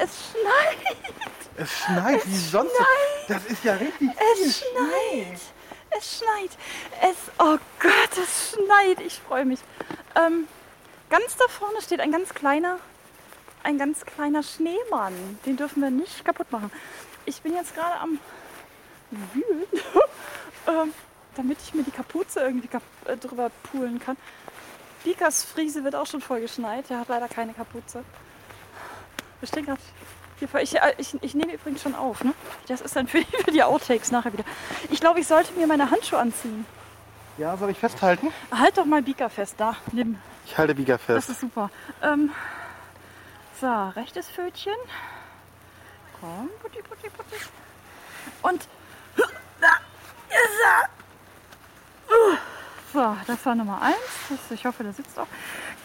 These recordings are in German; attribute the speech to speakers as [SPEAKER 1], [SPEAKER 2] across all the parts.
[SPEAKER 1] es schneit.
[SPEAKER 2] Es schneit wie sonst. Das ist ja richtig viel
[SPEAKER 1] Es schneit. Es schneit. Es, oh Gott, es schneit. Ich freue mich. Ähm, ganz da vorne steht ein ganz kleiner, ein ganz kleiner Schneemann. Den dürfen wir nicht kaputt machen. Ich bin jetzt gerade am Wühlen, ähm, damit ich mir die Kapuze irgendwie kap äh, drüber pulen kann. Bikas Friese wird auch schon voll geschneit. Der hat leider keine Kapuze. Wir stehen gerade hier vor. Ich, ich, ich nehme übrigens schon auf. Ne? Das ist dann für, für die Outtakes nachher wieder. Ich glaube, ich sollte mir meine Handschuhe anziehen.
[SPEAKER 2] Ja, soll ich festhalten?
[SPEAKER 1] Halt doch mal Bika fest. Da, nimm.
[SPEAKER 2] Ich halte Bieger
[SPEAKER 1] Das
[SPEAKER 2] fest.
[SPEAKER 1] ist super. Ähm, so, rechtes Pfötchen. Komm, putti, putti, putti. Und da ist er. So, das war Nummer eins. Das, ich hoffe, der sitzt auch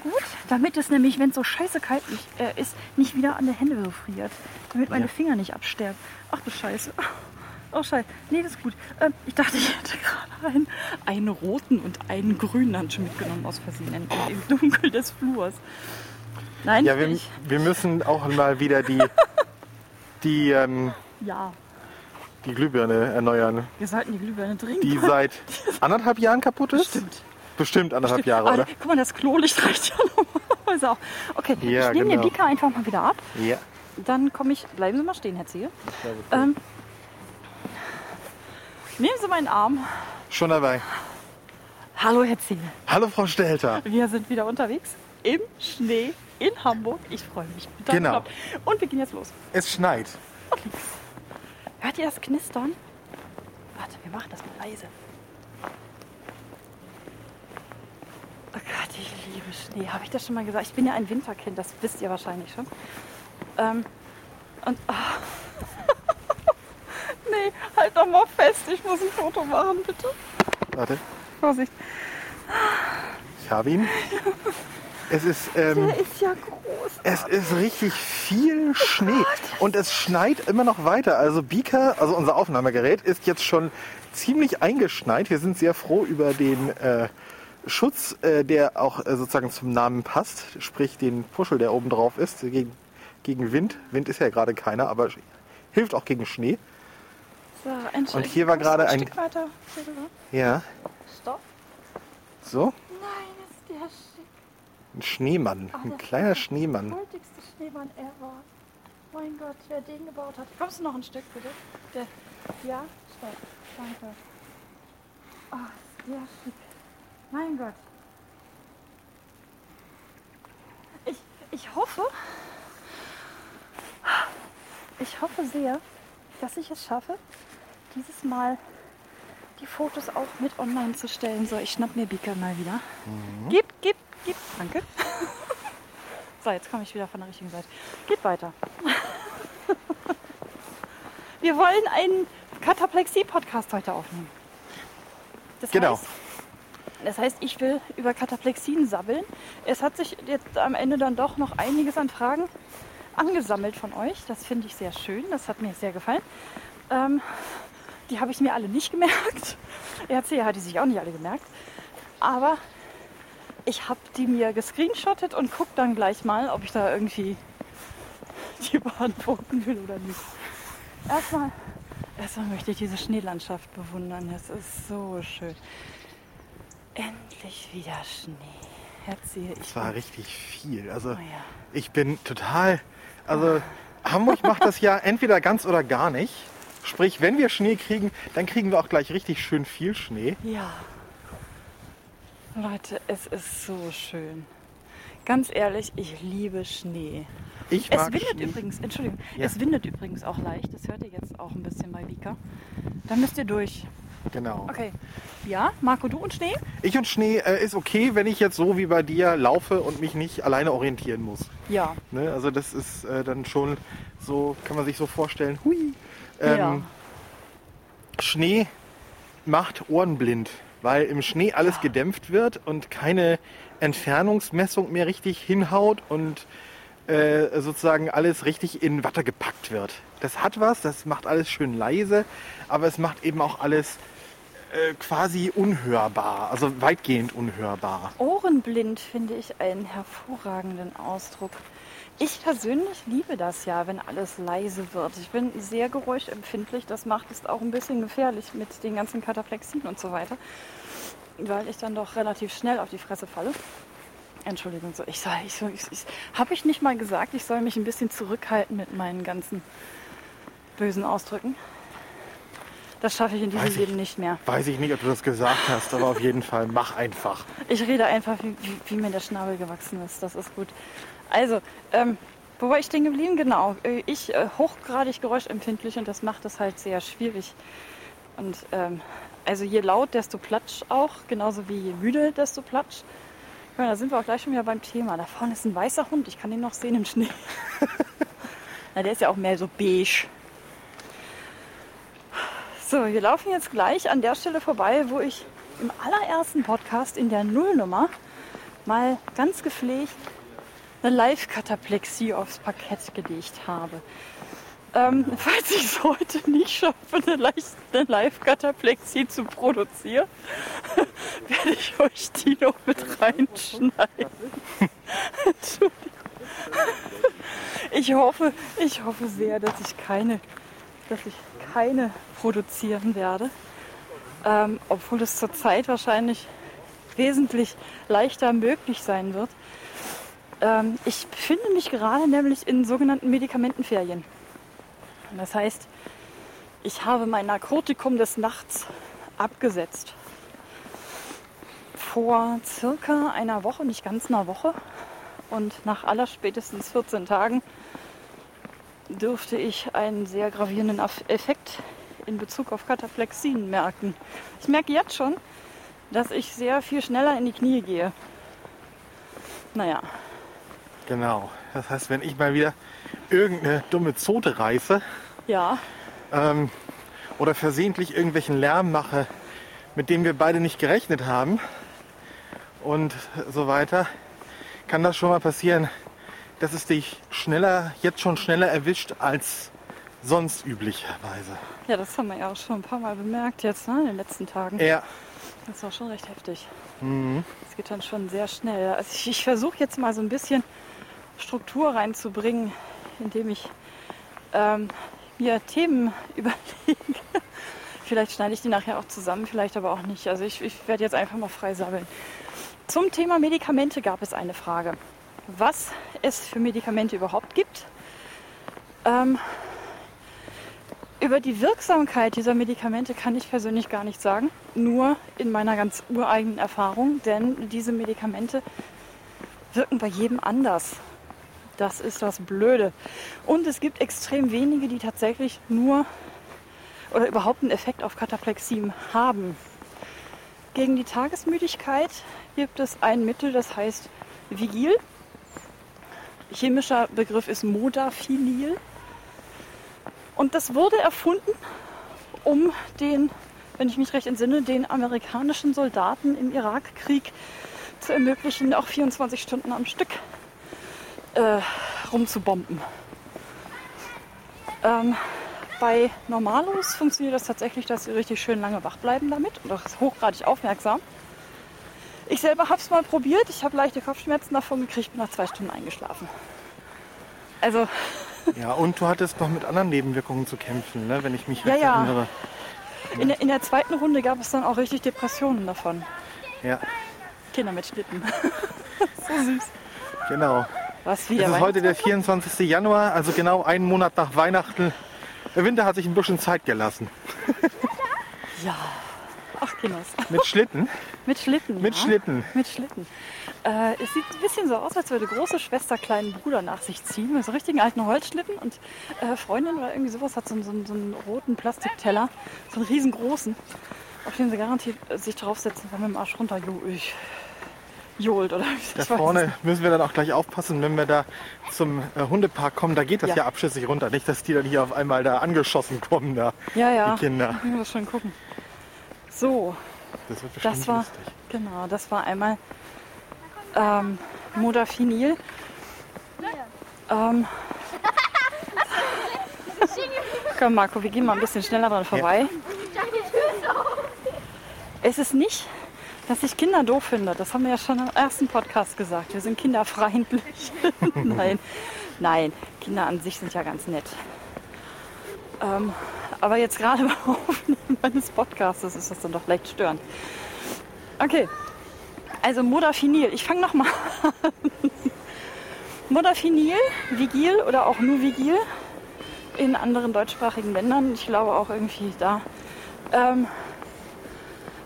[SPEAKER 1] gut. Damit es nämlich, wenn es so scheiße kalt nicht, äh, ist, nicht wieder an der Hände so friert. Damit meine
[SPEAKER 2] Ja.
[SPEAKER 1] Finger nicht absterben. Ach du Scheiße. Oh Scheiße. Nee, das ist gut. Ähm, ich dachte, ich hätte gerade einen, einen roten und einen grünen Handschuh mitgenommen aus Versehen im Dunkel des Flurs. Nein,
[SPEAKER 2] Ja, wir,
[SPEAKER 1] ich,
[SPEAKER 2] wir müssen auch mal wieder die, die, ähm,
[SPEAKER 1] ja,
[SPEAKER 2] die Glühbirne erneuern,
[SPEAKER 1] wir sollten die Glühbirne trinken.
[SPEAKER 2] die seit anderthalb Jahren kaputt ist.
[SPEAKER 1] Stimmt.
[SPEAKER 2] Bestimmt anderthalb Jahre,
[SPEAKER 1] Ah,
[SPEAKER 2] oder?
[SPEAKER 1] Guck mal, das Klolicht reicht ja normalerweise auch. Okay,
[SPEAKER 2] Ja,
[SPEAKER 1] ich nehme
[SPEAKER 2] genau.
[SPEAKER 1] den Bika einfach mal wieder ab.
[SPEAKER 2] Ja.
[SPEAKER 1] Dann komme ich. Bleiben Sie mal stehen, Herr Ziel. Ähm, nehmen Sie meinen Arm.
[SPEAKER 2] Schon dabei.
[SPEAKER 1] Hallo, Herr Ziel.
[SPEAKER 2] Hallo, Frau Stelter.
[SPEAKER 1] Wir sind wieder unterwegs im Schnee in Hamburg. Ich freue mich.
[SPEAKER 2] Genau.
[SPEAKER 1] bekloppt. Und wir gehen jetzt los.
[SPEAKER 2] Es schneit.
[SPEAKER 1] Hört ihr das Knistern? Warte, wir machen das mal leise. Oh Gott, ich liebe Schnee. Habe ich das schon mal gesagt? Ich bin ja ein Winterkind, das wisst ihr wahrscheinlich schon. Ähm, und. ah. nee, halt doch mal fest. Ich muss ein Foto machen, bitte.
[SPEAKER 2] Warte,
[SPEAKER 1] Vorsicht.
[SPEAKER 2] ich habe ihn. Es ist, ähm,
[SPEAKER 1] Der ist ja groß.
[SPEAKER 2] es ist richtig viel Schnee. Und es schneit immer noch weiter. Also Beaker, also unser Aufnahmegerät, ist jetzt schon ziemlich eingeschneit. Wir sind sehr froh über den äh, Schutz, äh, der auch äh, sozusagen zum Namen passt. Sprich den Puschel, der oben drauf ist, gegen, gegen Wind. Wind ist ja gerade keiner, aber hilft auch gegen Schnee.
[SPEAKER 1] So.
[SPEAKER 2] Und hier war gerade
[SPEAKER 1] ein Stück weiter.
[SPEAKER 2] Ja,
[SPEAKER 1] Stopp.
[SPEAKER 2] so.
[SPEAKER 1] Nein, ist der schick.
[SPEAKER 2] Ein Schneemann,
[SPEAKER 1] Ah,
[SPEAKER 2] ein kleiner
[SPEAKER 1] ist der
[SPEAKER 2] Schneemann.
[SPEAKER 1] Goldigste Schneemann ever. Mein Gott, wer den gebaut hat. Kommst du noch ein Stück, bitte? Der, ja, stopp. Danke. Oh, ist der schick. Mein Gott. Ich, ich hoffe, ich hoffe sehr, dass ich es schaffe, dieses Mal die Fotos auch mit online zu stellen. So, ich schnapp mir Beaker mal wieder. Gib, gib, gib. Danke. So, jetzt komme ich wieder von der richtigen Seite. Geht weiter. Wir wollen einen Kataplexie-Podcast heute aufnehmen. Das
[SPEAKER 2] Genau.
[SPEAKER 1] Heißt, das heißt, ich will über Kataplexien sabbeln. Es hat sich jetzt am Ende dann doch noch einiges an Fragen angesammelt von euch. Das finde ich sehr schön. Das hat mir sehr gefallen. Ähm, die habe ich mir alle nicht gemerkt. RC hat die sich auch nicht alle gemerkt. Aber ich habe die mir gescreenshottet und gucke dann gleich mal, ob ich da irgendwie die beantworten will oder nicht. Erstmal, erstmal möchte ich diese Schneelandschaft bewundern. Es ist so schön. Endlich wieder Schnee. Ich
[SPEAKER 2] Es war richtig viel. Also
[SPEAKER 1] Oh ja.
[SPEAKER 2] ich bin total. Also Hamburg macht das ja entweder ganz oder gar nicht. Sprich, wenn wir Schnee kriegen, dann kriegen wir auch gleich richtig schön viel Schnee.
[SPEAKER 1] Ja. Leute, es ist so schön. Ganz ehrlich, ich liebe Schnee.
[SPEAKER 2] Ich
[SPEAKER 1] Es
[SPEAKER 2] mag
[SPEAKER 1] windet
[SPEAKER 2] Schnee.
[SPEAKER 1] übrigens, Entschuldigung,
[SPEAKER 2] Ja.
[SPEAKER 1] es windet übrigens auch leicht. Das hört ihr jetzt auch ein bisschen bei Vika. Da müsst ihr durch.
[SPEAKER 2] Genau.
[SPEAKER 1] Okay. Ja, Marco, du und Schnee?
[SPEAKER 2] Ich und Schnee äh, ist okay, wenn ich jetzt so wie bei dir laufe und mich nicht alleine orientieren muss.
[SPEAKER 1] Ja.
[SPEAKER 2] Ne? Also das ist äh, dann schon so, kann man sich so vorstellen. Hui. Ähm,
[SPEAKER 1] ja.
[SPEAKER 2] Schnee macht ohrenblind, weil im Schnee alles
[SPEAKER 1] Ja.
[SPEAKER 2] gedämpft wird und keine Entfernungsmessung mehr richtig hinhaut und äh, sozusagen alles richtig in Watte gepackt wird. Das hat was, das macht alles schön leise, aber es macht eben auch alles äh, quasi unhörbar, also weitgehend unhörbar.
[SPEAKER 1] Ohrenblind finde ich einen hervorragenden Ausdruck. Ich persönlich liebe das ja, wenn alles leise wird. Ich bin sehr geräuschempfindlich. Das macht es auch ein bisschen gefährlich mit den ganzen Kataplexien und so weiter, weil ich dann doch relativ schnell auf die Fresse falle. Entschuldigung, so ich soll, ich, soll, ich, ich habe ich nicht mal gesagt, ich soll mich ein bisschen zurückhalten mit meinen ganzen bösen Ausdrücken. Das schaffe ich in diesem
[SPEAKER 2] Weiß ich.
[SPEAKER 1] Leben nicht mehr.
[SPEAKER 2] Weiß ich nicht, ob du das gesagt hast, aber auf jeden Fall mach einfach.
[SPEAKER 1] Ich rede einfach, wie, wie, wie mir der Schnabel gewachsen ist. Das ist gut. Also, ähm, wo war ich stehen geblieben? Genau. äh, Ich äh, hochgradig geräuschempfindlich und das macht es halt sehr schwierig. Und ähm, also je laut, desto platsch auch. Genauso wie je müde, desto platsch. Ja, da sind wir auch gleich schon wieder beim Thema. Da vorne ist ein weißer Hund. Ich kann den noch sehen im Schnee. Na, der ist ja auch mehr so beige. So, wir laufen jetzt gleich an der Stelle vorbei, wo ich im allerersten Podcast in der Nullnummer mal ganz gepflegt eine Live-Kataplexie aufs Parkett gelegt habe. Ähm, falls ich es heute nicht schaffe, eine, Live-Kataplexie zu produzieren, werde ich euch die noch mit reinschneiden. Entschuldigung. Ich hoffe, ich hoffe sehr, dass ich keine, dass ich keine produzieren werde. Ähm, obwohl es zurzeit wahrscheinlich wesentlich leichter möglich sein wird. Ähm, ich befinde mich gerade nämlich in sogenannten Medikamentenferien. Das heißt, ich habe mein Narkotikum des Nachts abgesetzt. Vor circa einer Woche, nicht ganz einer Woche. Und nach aller spätestens 14 Tagen dürfte ich einen sehr gravierenden Effekt in Bezug auf Kataplexien merken. Ich merke jetzt schon, dass ich sehr viel schneller in die Knie gehe. Naja,
[SPEAKER 2] Genau. Das heißt, wenn ich mal wieder irgendeine dumme Zote reiße
[SPEAKER 1] ja,
[SPEAKER 2] ähm, oder versehentlich irgendwelchen Lärm mache, mit dem wir beide nicht gerechnet haben und so weiter, kann das schon mal passieren, dass es dich schneller, jetzt schon schneller erwischt als sonst üblicherweise.
[SPEAKER 1] ja, das haben wir ja auch schon ein paar Mal bemerkt jetzt ne, in den letzten Tagen.
[SPEAKER 2] Ja,
[SPEAKER 1] Das ist auch schon recht heftig. Es geht dann schon sehr schnell. Also ich, ich versuche jetzt mal so ein bisschen Struktur reinzubringen, indem ich ähm, mir Themen überlege. vielleicht schneide ich die nachher auch zusammen, vielleicht aber auch nicht. Also ich, ich werde jetzt einfach mal frei sabbeln. Zum Thema Medikamente gab es eine Frage. Was es für Medikamente überhaupt gibt. Ähm, über die Wirksamkeit dieser Medikamente kann ich persönlich gar nicht sagen, nur in meiner ganz ureigenen Erfahrung, denn diese Medikamente wirken bei jedem anders. Das ist das Blöde. Und es gibt extrem wenige, die tatsächlich nur oder überhaupt einen Effekt auf Kataplexie haben. Gegen die Tagesmüdigkeit gibt es ein Mittel, das heißt Vigil. Chemischer Begriff ist Modafinil. Und das wurde erfunden, um den, wenn ich mich recht entsinne, den amerikanischen Soldaten im Irakkrieg zu ermöglichen, auch 24 Stunden am Stück äh, rumzubomben. Ähm, bei Normalos funktioniert das tatsächlich, dass sie richtig schön lange wach bleiben damit und auch hochgradig aufmerksam. Ich selber habe es mal probiert. Ich habe leichte Kopfschmerzen davon gekriegt, bin nach zwei Stunden eingeschlafen. Also
[SPEAKER 2] ja, und du hattest noch mit anderen Nebenwirkungen zu kämpfen, ne? wenn ich mich
[SPEAKER 1] Ja,
[SPEAKER 2] recht
[SPEAKER 1] ja.
[SPEAKER 2] erinnere.
[SPEAKER 1] in der, in der zweiten Runde gab es dann auch richtig Depressionen davon.
[SPEAKER 2] Ja,
[SPEAKER 1] Kinder mit Schlitten. so süß.
[SPEAKER 2] genau.
[SPEAKER 1] Was wieder?
[SPEAKER 2] Es ist heute der
[SPEAKER 1] Weihnachtsmann?
[SPEAKER 2] 24. Januar, also genau einen Monat nach Weihnachten. Der Winter hat sich ein bisschen Zeit gelassen.
[SPEAKER 1] Ja. Ach, Kinders.
[SPEAKER 2] Mit Schlitten.
[SPEAKER 1] Mit Schlitten.
[SPEAKER 2] Mit
[SPEAKER 1] ja?
[SPEAKER 2] Schlitten.
[SPEAKER 1] Mit Schlitten. Äh, es sieht ein bisschen so aus, als würde große Schwester kleinen Bruder nach sich ziehen. Mit so richtigen alten Holzschlitten. Und äh, Freundin oder irgendwie sowas hat so, einen- so, so einen roten Plastikteller. So einen riesengroßen. Auf den sie garantiert äh, sich draufsetzen, wenn man mit dem Arsch runter jo ich, johlt. Oder
[SPEAKER 2] Da vorne müssen wir dann auch gleich aufpassen, wenn wir da zum äh, Hundepark kommen. Da geht das
[SPEAKER 1] Ja.
[SPEAKER 2] ja, abschüssig runter. Nicht, dass die dann hier auf einmal da angeschossen kommen, da,
[SPEAKER 1] Ja, ja.
[SPEAKER 2] die Kinder.
[SPEAKER 1] Ich muss schon gucken. So,
[SPEAKER 2] Das wird
[SPEAKER 1] das war,
[SPEAKER 2] lustig.
[SPEAKER 1] genau, das war einmal ähm, Modafinil. Ähm, komm Marco, wir gehen mal ein bisschen schneller dran vorbei. Es ist nicht, dass ich Kinder doof finde. Das haben wir ja schon im ersten Podcast gesagt. Wir sind kinderfreundlich. Nein. Nein, Kinder an sich sind ja ganz nett. Ähm, aber jetzt gerade beim Aufnehmen meines Podcasts ist das dann doch leicht störend. Okay, also Modafinil. Ich fange nochmal an. Modafinil, Vigil oder auch nur Vigil in anderen deutschsprachigen Ländern, ich glaube auch irgendwie da, ähm,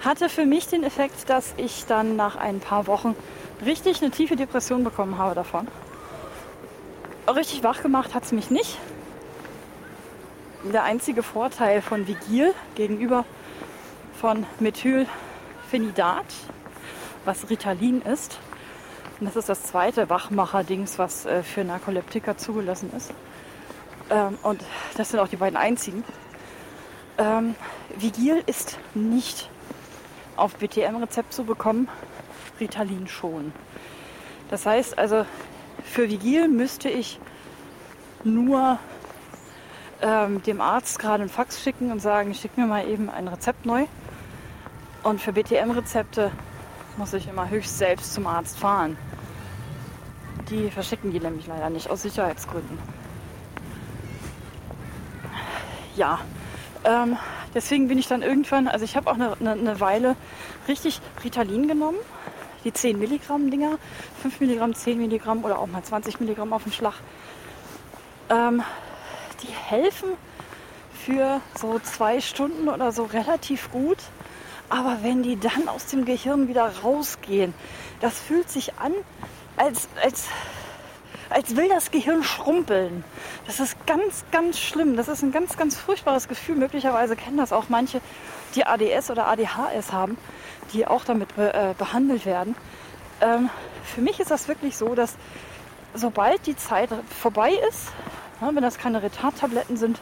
[SPEAKER 1] hatte für mich den Effekt, dass ich dann nach ein paar Wochen richtig eine tiefe Depression bekommen habe davon. Richtig wach gemacht hat es mich nicht. Der einzige Vorteil von Vigil gegenüber von Methylphenidat, was Ritalin ist, und das ist das zweite Wachmacher-Dings, was äh, für Narkoleptiker zugelassen ist. Ähm, und das sind auch die beiden einzigen. Ähm, Vigil ist nicht auf BTM-Rezept zu bekommen, Ritalin schon. Das heißt also, für Vigil müsste ich nur ähm, dem Arzt gerade einen Fax schicken und sagen, schick mir mal eben ein Rezept neu. Und für BTM-Rezepte muss ich immer höchst selbst zum Arzt fahren. Die verschicken die nämlich leider nicht, aus Sicherheitsgründen. Ja, ähm, deswegen bin ich dann irgendwann, also ich habe auch eine, eine, eine, Weile richtig Ritalin genommen, die 10 Milligramm Dinger, 5 Milligramm, 10 Milligramm oder auch mal 20 Milligramm auf den Schlag. Ähm, die helfen für so zwei Stunden oder so relativ gut. Aber wenn die dann aus dem Gehirn wieder rausgehen, das fühlt sich an, als, als, als will das Gehirn schrumpeln. Das ist ganz, ganz schlimm. Das ist ein ganz, ganz furchtbares Gefühl. Möglicherweise kennen das auch manche, die ADS oder ADHS haben, die auch damit be äh, behandelt werden. Ähm, für mich ist das wirklich so, dass sobald die Zeit vorbei ist, wenn das keine Retardtabletten sind,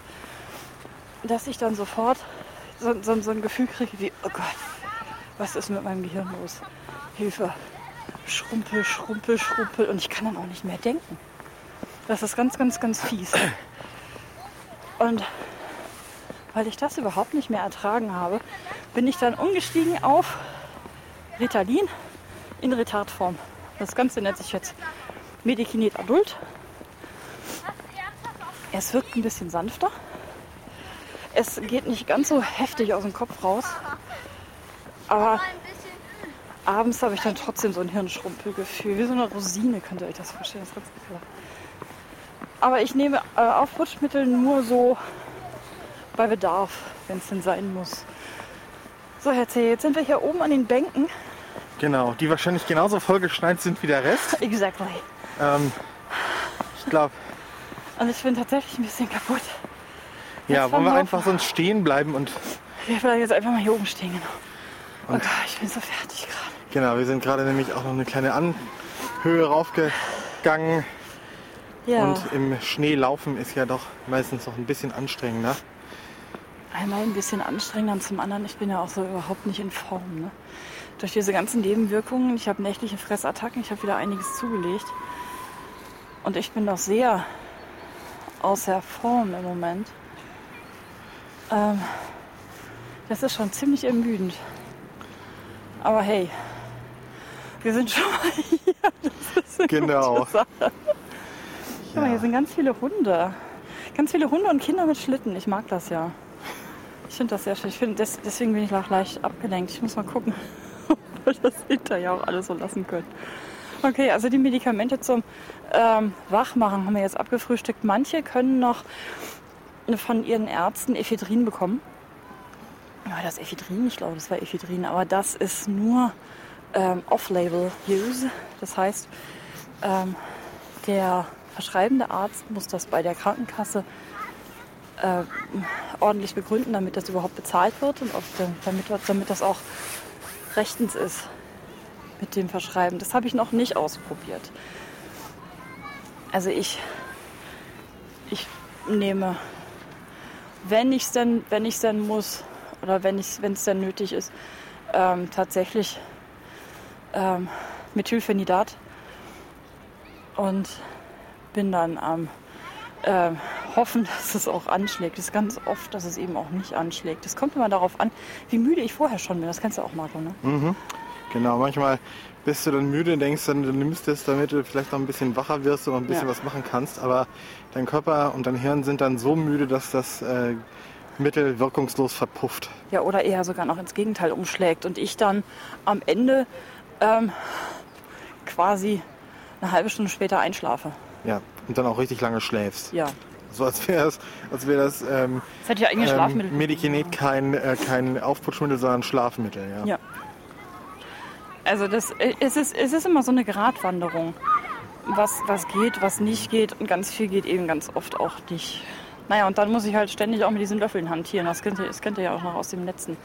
[SPEAKER 1] dass ich dann sofort so, so, so ein Gefühl kriege wie, oh Gott, was ist mit meinem Gehirn los? Hilfe. Schrumpel, schrumpel, schrumpel und ich kann dann auch nicht mehr denken. Das ist ganz, ganz, ganz fies. Und weil ich das überhaupt nicht mehr ertragen habe, bin ich dann umgestiegen auf Ritalin in Retardform. Das Ganze nennt sich jetzt Medikinet Adult. Es wirkt ein bisschen sanfter. Es geht nicht ganz so heftig aus dem Kopf raus. Aber abends habe ich dann trotzdem so ein Hirnschrumpelgefühl. Wie so eine Rosine könnt ihr euch das vorstellen. Das ist ganz ekelhaft. Aber ich nehme äh, Aufputschmittel nur so bei Bedarf, wenn es denn sein muss. So, Herr C., jetzt sind wir hier oben an den Bänken.
[SPEAKER 2] Genau, die wahrscheinlich genauso vollgeschneit sind wie der Rest.
[SPEAKER 1] Exactly.
[SPEAKER 2] Ähm, ich glaube.
[SPEAKER 1] Und ich bin tatsächlich ein bisschen kaputt.
[SPEAKER 2] Ja, wollen wir einfach sonst stehen bleiben und.
[SPEAKER 1] Wir bleiben jetzt einfach mal hier oben stehen, genau. Und okay, ich bin so fertig gerade.
[SPEAKER 2] Genau, wir sind gerade nämlich auch noch eine kleine Anhöhe raufgegangen. Ja. Und im Schnee laufen ist ja doch meistens noch ein bisschen anstrengender.
[SPEAKER 1] Einmal ein bisschen anstrengender und zum anderen, ich bin ja auch so überhaupt nicht in Form. Ne? Durch diese ganzen Nebenwirkungen, ich habe nächtliche Fressattacken, ich habe wieder einiges zugelegt. Und ich bin doch sehr außer Form im Moment. Ähm, das ist schon ziemlich ermüdend. Aber hey, wir sind schon mal hier. Das ist eine
[SPEAKER 2] genau.
[SPEAKER 1] Sache. Ja. Mal, hier sind ganz viele Hunde. Ganz viele Hunde und Kinder mit Schlitten. Ich mag das ja. Ich finde das sehr schön. Ich find, des, deswegen bin ich auch leicht abgelenkt. Ich muss mal gucken, ob wir das hinterher auch alles so lassen können. Okay, also die Medikamente zum ähm, Wachmachen haben wir jetzt abgefrühstückt. Manche können noch von ihren Ärzten Ephedrin bekommen. Ja, das Ephedrin, ich glaube, das war Ephedrin, aber das ist nur ähm, Off-Label-Use. Das heißt, ähm, der verschreibende Arzt muss das bei der Krankenkasse äh, ordentlich begründen, damit das überhaupt bezahlt wird und damit, damit das auch rechtens ist mit dem Verschreiben. Das habe ich noch nicht ausprobiert. Also ich, ich nehme, wenn ich es denn, wenn ich denn muss oder wenn es denn nötig ist, ähm, tatsächlich ähm, Methylphenidat und bin dann am ähm, hoffen, dass es auch anschlägt. Es ist ganz oft, dass es eben auch nicht anschlägt. Es kommt immer darauf an, wie müde ich vorher schon bin. Das kennst du auch, Marco, ne?
[SPEAKER 2] Mhm. Genau, manchmal bist du dann müde und denkst dann, du nimmst es, damit du vielleicht noch ein bisschen wacher wirst und noch ein bisschen
[SPEAKER 1] Ja.
[SPEAKER 2] was machen kannst. Aber dein Körper und dein Hirn sind dann so müde, dass das äh, Mittel wirkungslos verpufft.
[SPEAKER 1] Ja, oder eher sogar noch ins Gegenteil umschlägt und ich dann am Ende ähm, quasi eine halbe Stunde später einschlafe.
[SPEAKER 2] Ja, und dann auch richtig lange schläfst.
[SPEAKER 1] Ja.
[SPEAKER 2] So als wäre das, als wäre das ähm,
[SPEAKER 1] Das hätte ich eigentlich
[SPEAKER 2] ähm,
[SPEAKER 1] Schlafmittel.
[SPEAKER 2] Medikinet kein, äh, kein Aufputschmittel, sondern Schlafmittel. Ja.
[SPEAKER 1] Ja. Also das, es, ist, es ist immer so eine Gratwanderung. Was, was geht, was nicht geht und ganz viel geht eben ganz oft auch nicht. Naja, und dann muss ich halt ständig auch mit diesen Löffeln hantieren. Das kennt ihr, das kennt ihr ja auch noch aus dem letzten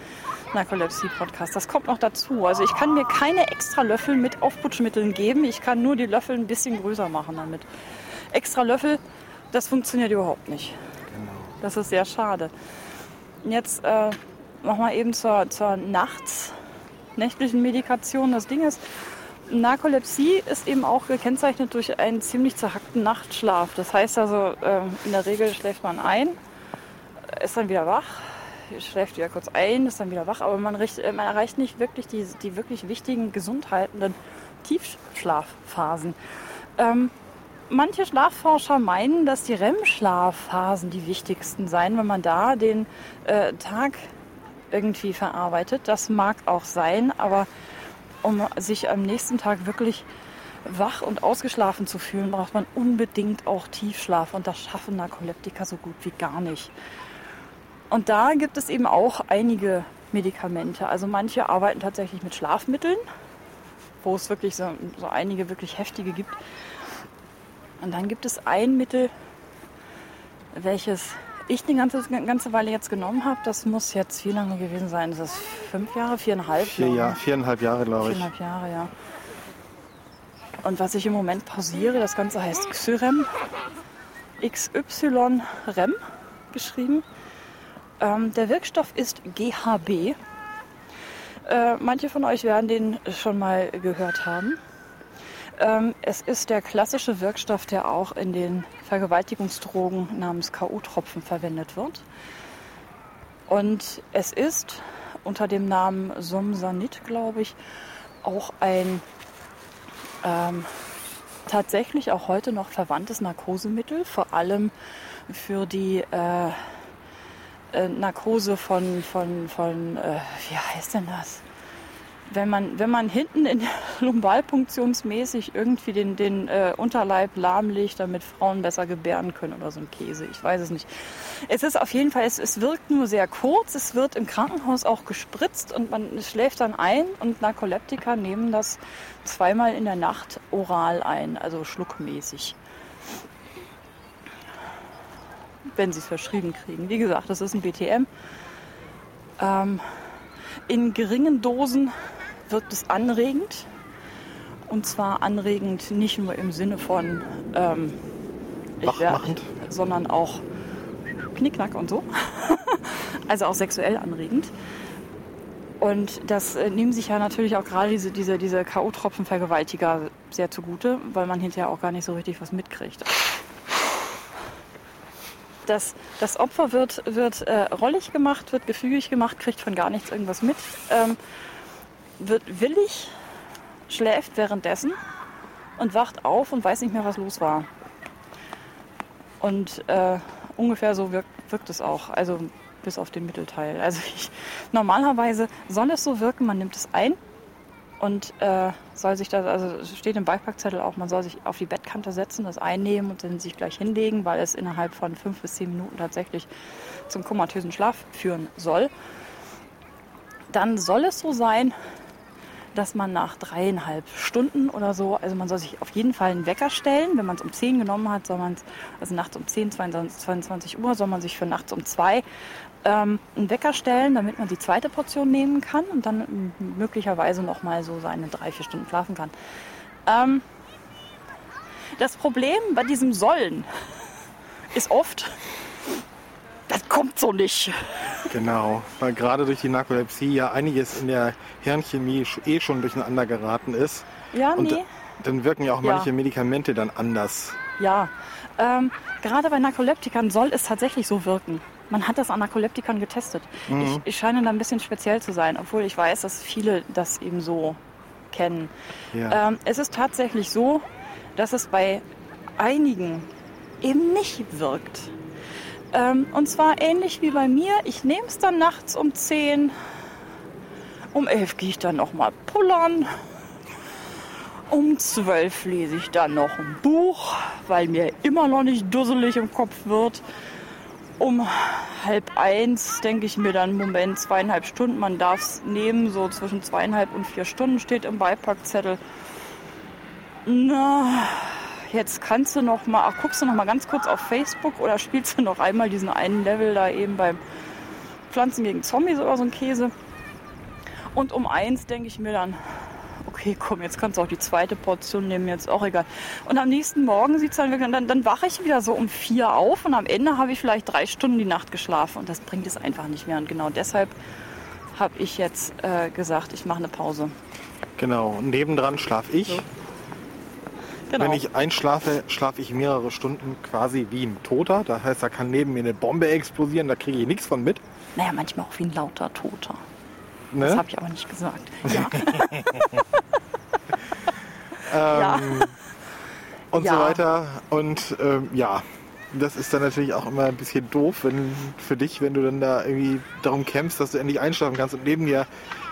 [SPEAKER 1] Narkolepsie-Podcast. Das kommt noch dazu. Also ich kann mir keine extra Löffel mit Aufputschmitteln geben. Ich kann nur die Löffel ein bisschen größer machen damit. Extra Löffel, das funktioniert überhaupt nicht.
[SPEAKER 2] Genau.
[SPEAKER 1] Das ist sehr schade. Und Jetzt äh, nochmal eben zur, zur nachts nächtlichen Medikation. Das Ding ist, Narkolepsie ist eben auch gekennzeichnet durch einen ziemlich zerhackten Nachtschlaf. Das heißt also, äh, in der Regel schläft man ein, ist dann wieder wach, schläft wieder kurz ein, ist dann wieder wach, aber man, richt, äh, man erreicht nicht wirklich die, die wirklich wichtigen, gesundhaltenden Tiefschlafphasen. Ähm, manche Schlafforscher meinen, dass die REM-Schlafphasen die wichtigsten seien, wenn man da den äh, Tag irgendwie verarbeitet. Das mag auch sein, aber um sich am nächsten Tag wirklich wach und ausgeschlafen zu fühlen, braucht man unbedingt auch Tiefschlaf und das schaffen Narkoleptiker so gut wie gar nicht. Und da gibt es eben auch einige Medikamente. Also manche arbeiten tatsächlich mit Schlafmitteln, wo es wirklich so, so einige wirklich heftige gibt. Und dann gibt es ein Mittel, welches ich eine ganze, ganze Weile jetzt genommen habe. Das muss jetzt wie lange gewesen sein? Das ist fünf Jahre, viereinhalb
[SPEAKER 2] Vier
[SPEAKER 1] glaube ich.
[SPEAKER 2] Jahr, viereinhalb Jahre, glaube ich.
[SPEAKER 1] Viereinhalb Jahre, ja. Und was ich im Moment pausiere, das Ganze heißt Xyrem. XY-Rem geschrieben. Ähm, der Wirkstoff ist GHB. Äh, manche von euch werden den schon mal gehört haben. Ähm, es ist der klassische Wirkstoff, der auch in den Vergewaltigungsdrogen namens K.O.-Tropfen verwendet wird. Und es ist unter dem Namen Somsanit, glaube ich, auch ein ähm, tatsächlich auch heute noch verwandtes Narkosemittel, vor allem für die äh, äh, Narkose von, von, von äh, wie heißt denn das? Wenn man, wenn man hinten in lumbalpunktionsmäßig irgendwie den, den äh, Unterleib lahmlegt, damit Frauen besser gebären können oder so ein Käse. Ich weiß es nicht. Es ist auf jeden Fall, es, es wirkt nur sehr kurz. Es wird im Krankenhaus auch gespritzt und man schläft dann ein und Narkoleptiker nehmen das zweimal in der Nacht oral ein, also schluckmäßig. Wenn sie es verschrieben kriegen. Wie gesagt, das ist ein BTM. Ähm, in geringen Dosen wirkt es anregend. Und zwar anregend nicht nur im Sinne von ähm, ich werd- sondern auch Knickknack und so. also auch sexuell anregend. Und das äh, nehmen sich ja natürlich auch gerade diese, diese, diese K.O.-Tropfen-Vergewaltiger sehr zugute, weil man hinterher auch gar nicht so richtig was mitkriegt. Das, das Opfer wird, wird äh, rollig gemacht, wird gefügig gemacht, kriegt von gar nichts irgendwas mit, ähm, wird willig, schläft währenddessen und wacht auf und weiß nicht mehr, was los war. Und äh, ungefähr so wirkt, wirkt es auch, also bis auf den Mittelteil. Also ich, normalerweise soll es so wirken, man nimmt es ein und äh, soll sich das, also steht im Beipackzettel auch, man soll sich auf die Bettkante setzen, das einnehmen und dann sich gleich hinlegen, weil es innerhalb von fünf bis zehn Minuten tatsächlich zum komatösen Schlaf führen soll. Dann soll es so sein, dass man nach dreieinhalb Stunden oder so, also man soll sich auf jeden Fall einen Wecker stellen. Wenn man es um 10 genommen hat, soll man es, also nachts um 10, 22, 22 Uhr, soll man sich für nachts um 2 ähm, einen Wecker stellen, damit man die zweite Portion nehmen kann und dann möglicherweise noch mal so seine drei, vier Stunden schlafen kann. Ähm, das Problem bei diesem Sollen ist oft, das kommt so nicht.
[SPEAKER 2] Genau, weil gerade durch die Narkolepsie ja einiges in der Hirnchemie eh schon durcheinander geraten ist.
[SPEAKER 1] Ja,
[SPEAKER 2] Und
[SPEAKER 1] nee.
[SPEAKER 2] dann wirken ja auch
[SPEAKER 1] Ja.
[SPEAKER 2] manche Medikamente dann anders.
[SPEAKER 1] Ja, ähm, gerade bei Narkoleptikern soll es tatsächlich so wirken. Man hat das an Narkoleptikern getestet. Ich, ich scheine da ein bisschen speziell zu sein, obwohl ich weiß, dass viele das eben so kennen.
[SPEAKER 2] Ja.
[SPEAKER 1] Ähm, es ist tatsächlich so, dass es bei einigen eben nicht wirkt. Ähm, und zwar ähnlich wie bei mir. Ich nehme es dann nachts um 10. Um 11 gehe ich dann nochmal pullern. Um 12 lese ich dann noch ein Buch, weil mir immer noch nicht dusselig im Kopf wird. Um halb eins denke ich mir dann, Moment, zweieinhalb Stunden, man darf es nehmen, so zwischen zweieinhalb und vier Stunden steht im Beipackzettel. Na, jetzt kannst du noch mal, ach, guckst du noch mal ganz kurz auf Facebook oder spielst du noch einmal diesen einen Level da eben beim Pflanzen gegen Zombies oder so ein Käse. Und um eins denke ich mir dann, okay, komm, jetzt kannst du auch die zweite Portion nehmen, jetzt auch egal. Und am nächsten Morgen sieht es dann wirklich, dann, dann wache ich wieder so um vier auf und am Ende habe ich vielleicht drei Stunden die Nacht geschlafen und das bringt es einfach nicht mehr. Und genau deshalb habe ich jetzt äh, gesagt, ich mache eine Pause.
[SPEAKER 2] Genau. Und nebendran schlafe ich.
[SPEAKER 1] So. Genau.
[SPEAKER 2] Wenn ich einschlafe, schlafe ich mehrere Stunden quasi wie ein Toter. Das heißt, da kann neben mir eine Bombe explodieren, da kriege ich nichts von mit.
[SPEAKER 1] naja, manchmal auch wie ein lauter Toter.
[SPEAKER 2] Ne?
[SPEAKER 1] Das habe ich aber nicht gesagt. Ja.
[SPEAKER 2] ähm, Und
[SPEAKER 1] Ja.
[SPEAKER 2] so weiter. Und ähm, ja, das ist dann natürlich auch immer ein bisschen doof wenn, für dich, wenn du dann da irgendwie darum kämpfst, dass du endlich einschlafen kannst. Und neben dir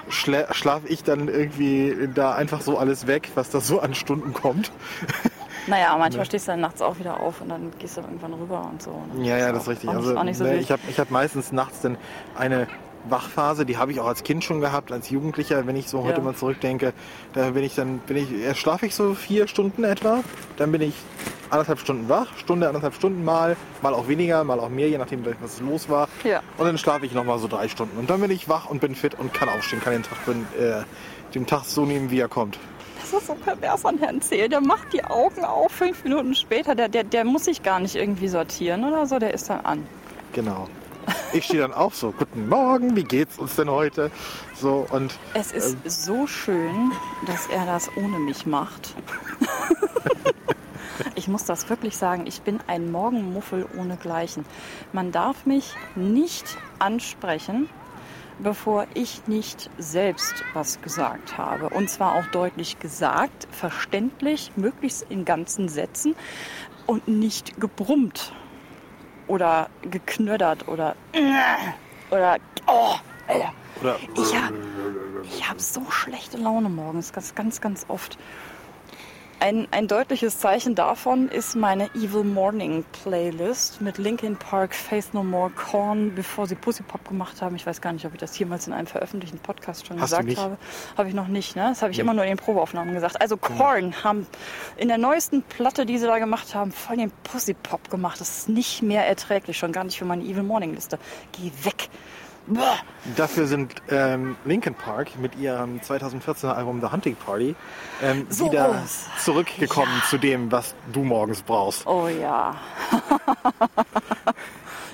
[SPEAKER 2] schla schlafe ich dann irgendwie da einfach so alles weg, was da so an Stunden kommt.
[SPEAKER 1] Naja, manchmal stehst du dann nachts auch wieder auf und dann gehst du irgendwann rüber und so. ne?
[SPEAKER 2] Ja, ja, das ist richtig.
[SPEAKER 1] Auch
[SPEAKER 2] Also
[SPEAKER 1] auch nicht so
[SPEAKER 2] ne, ich habe ich hab meistens nachts dann eine Wachphase, die habe ich auch als Kind schon gehabt, als Jugendlicher, wenn ich so heute
[SPEAKER 1] Ja.
[SPEAKER 2] mal zurückdenke. Da bin ich dann, bin ich, erst schlafe ich so vier Stunden etwa, dann bin ich anderthalb Stunden wach, Stunde, anderthalb Stunden mal, mal auch weniger, mal auch mehr, je nachdem, was los war.
[SPEAKER 1] Ja.
[SPEAKER 2] Und dann schlafe ich nochmal so drei Stunden. Und dann bin ich wach und bin fit und kann aufstehen, kann den Tag, bin, äh, den Tag so nehmen, wie er kommt.
[SPEAKER 1] Das ist so pervers an Herrn Zehl. Der macht die Augen auf fünf Minuten später. Der, der, der muss sich gar nicht irgendwie sortieren oder so. Der ist dann an.
[SPEAKER 2] Genau. Ich stehe dann auch so, guten Morgen, wie geht's uns denn heute? So und
[SPEAKER 1] Es ist so schön, dass er das ohne mich macht. ich muss das wirklich sagen. Ich bin ein Morgenmuffel ohnegleichen. Man darf mich nicht ansprechen, bevor ich nicht selbst was gesagt habe. Und zwar auch deutlich gesagt, verständlich, möglichst in ganzen Sätzen und nicht gebrummt oder geknödert oder oder oh, Alter.
[SPEAKER 2] oder
[SPEAKER 1] Ich habe ich hab so schlechte Laune morgens, ganz, ganz, ganz oft. Ein, ein deutliches Zeichen davon ist meine Evil Morning Playlist mit Linkin Park, Faith No More, Korn, bevor sie Pussy Pop gemacht haben. Ich weiß gar nicht, ob ich das jemals in einem veröffentlichten Podcast schon
[SPEAKER 2] Hast
[SPEAKER 1] gesagt habe. Habe ich noch nicht, ne? Das habe ich immer nur in den Probeaufnahmen gesagt. Also Korn haben in der neuesten Platte, die sie da gemacht haben, voll den Pussy Pop gemacht. Das ist nicht mehr erträglich, schon gar nicht für meine Evil Morning Liste. Geh weg.
[SPEAKER 2] Dafür sind ähm, Linkin Park mit ihrem 2014er Album The Hunting Party ähm,
[SPEAKER 1] So
[SPEAKER 2] wieder
[SPEAKER 1] groß.
[SPEAKER 2] zurückgekommen zu dem, was du morgens brauchst.
[SPEAKER 1] Oh ja.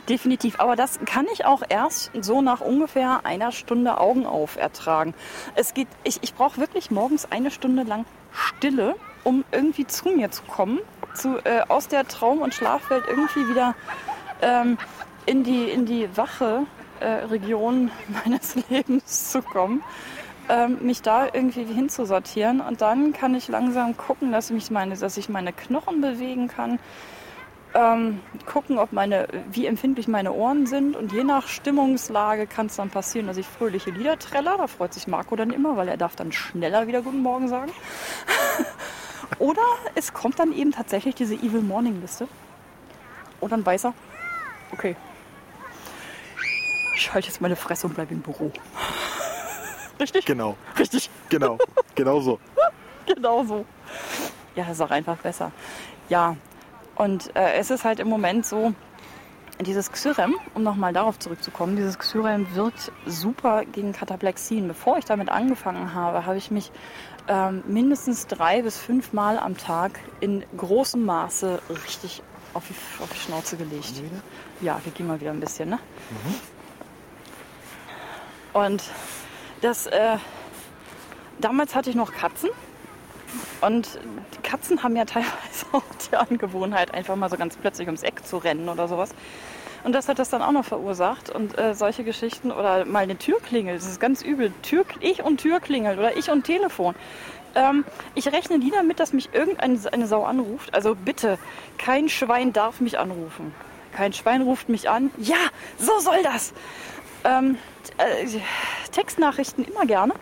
[SPEAKER 1] Definitiv. Aber das kann ich auch erst so nach ungefähr einer Stunde Augen auf ertragen. Es geht, ich, ich brauche wirklich morgens eine Stunde lang Stille, um irgendwie zu mir zu kommen, zu, äh, aus der Traum- und Schlafwelt irgendwie wieder ähm, in die, in die wache äh, Region meines Lebens zu kommen. Ähm, mich da irgendwie hinzusortieren und dann kann ich langsam gucken, dass, mich meine, dass ich meine Knochen bewegen kann, ähm, gucken, ob meine, wie empfindlich meine Ohren sind und je nach Stimmungslage kann es dann passieren, dass ich fröhliche Lieder träller. Da freut sich Marco dann immer, weil er darf dann schneller wieder Guten Morgen sagen. Oder es kommt dann eben tatsächlich diese Evil Morning Liste. Und dann weiß er, okay, ich halte jetzt meine Fresse und bleibe im Büro. Richtig?
[SPEAKER 2] Genau,
[SPEAKER 1] Richtig.
[SPEAKER 2] genau, genau so.
[SPEAKER 1] Genau so. Ja, das ist auch einfach besser. Ja, und äh, es ist halt im Moment so, dieses Xyrem, um nochmal darauf zurückzukommen, dieses Xyrem wirkt super gegen Kataplexien. Bevor ich damit angefangen habe, habe ich mich ähm, mindestens drei bis fünf Mal am Tag in großem Maße richtig auf die, auf die Schnauze gelegt. Ja, wir gehen mal wieder ein bisschen, ne? Und das, äh, damals hatte ich noch Katzen. Und Katzen haben ja teilweise auch die Angewohnheit, einfach mal so ganz plötzlich ums Eck zu rennen oder sowas. Und das hat das dann auch noch verursacht. Und äh, solche Geschichten oder mal eine Tür klingelt, das ist ganz übel. Tür, ich und Tür klingelt oder ich und Telefon. Ähm, ich rechne nie damit, dass mich irgendeine eine Sau anruft. Also bitte, kein Schwein darf mich anrufen. Kein Schwein ruft mich an. Ja, so soll das. Ähm, äh, Textnachrichten immer gerne.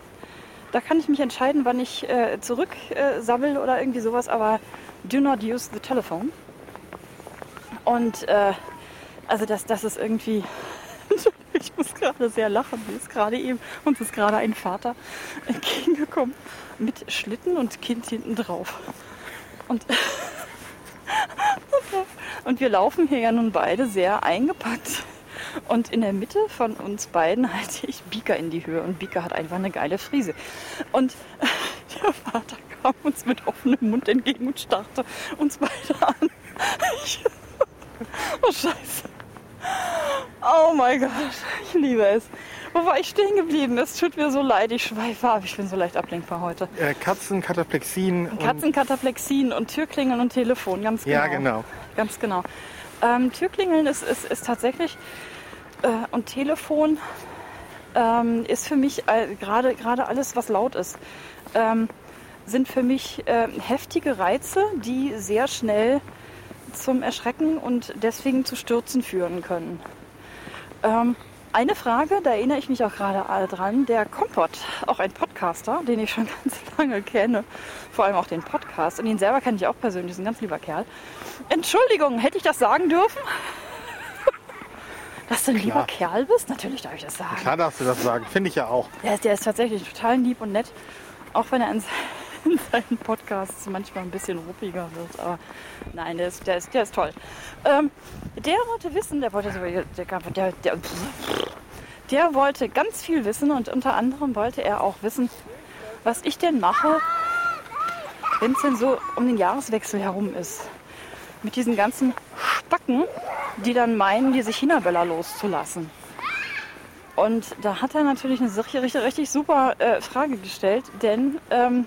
[SPEAKER 1] Da kann ich mich entscheiden, wann ich äh, zurück äh, oder irgendwie sowas, aber do not use the telephone. Und äh, also das, das ist irgendwie. ich muss gerade sehr lachen. Mir ist gerade eben, uns ist gerade ein Vater entgegengekommen mit Schlitten und Kind hinten drauf. Und, und wir laufen hier ja nun beide sehr eingepackt. Und in der Mitte von uns beiden halte ich Bika in die Höhe und Bika hat einfach eine geile Frise. Und der Vater kam uns mit offenem Mund entgegen und starrte uns beide an. Ich, oh Scheiße. Oh mein Gott, ich liebe es. Wo war ich stehen geblieben? Es tut mir so leid, ich schweife ab. Ich bin so leicht ablenkbar heute.
[SPEAKER 2] Äh, Katzen, Kataplexien. und-
[SPEAKER 1] Katzen, Kataplexien und Türklingeln und Telefon, ganz genau.
[SPEAKER 2] Ja, genau.
[SPEAKER 1] Ganz genau. Ähm, Türklingeln ist, ist, ist tatsächlich äh, und Telefon ähm, ist für mich äh, gerade alles, was laut ist, ähm, sind für mich äh, heftige Reize, die sehr schnell zum Erschrecken und deswegen zu Stürzen führen können. Ähm, eine Frage, da erinnere ich mich auch gerade dran, der Kompott, auch ein Podcaster, den ich schon ganz lange kenne, vor allem auch den Podcast und ihn selber kenne ich auch persönlich, ist ein ganz lieber Kerl. Entschuldigung, hätte ich das sagen dürfen? Dass du ein lieber Kerl bist? Natürlich darf ich das sagen.
[SPEAKER 2] Klar darfst du das sagen, finde ich ja auch.
[SPEAKER 1] Der, ist- der ist tatsächlich total lieb und nett, auch wenn er in, in seinen Podcasts manchmal ein bisschen ruppiger wird. Aber nein, der ist, der ist, der ist toll. Ähm, der wollte wissen, der wollte der, der, der, der wollte ganz viel wissen und unter anderem wollte er auch wissen, was ich denn mache, wenn es denn so um den Jahreswechsel herum ist. Mit diesen ganzen Spacken, die dann meinen, diese China-Böller loszulassen. Und da hat er natürlich eine richtig, richtig, richtig super äh, Frage gestellt, denn ähm,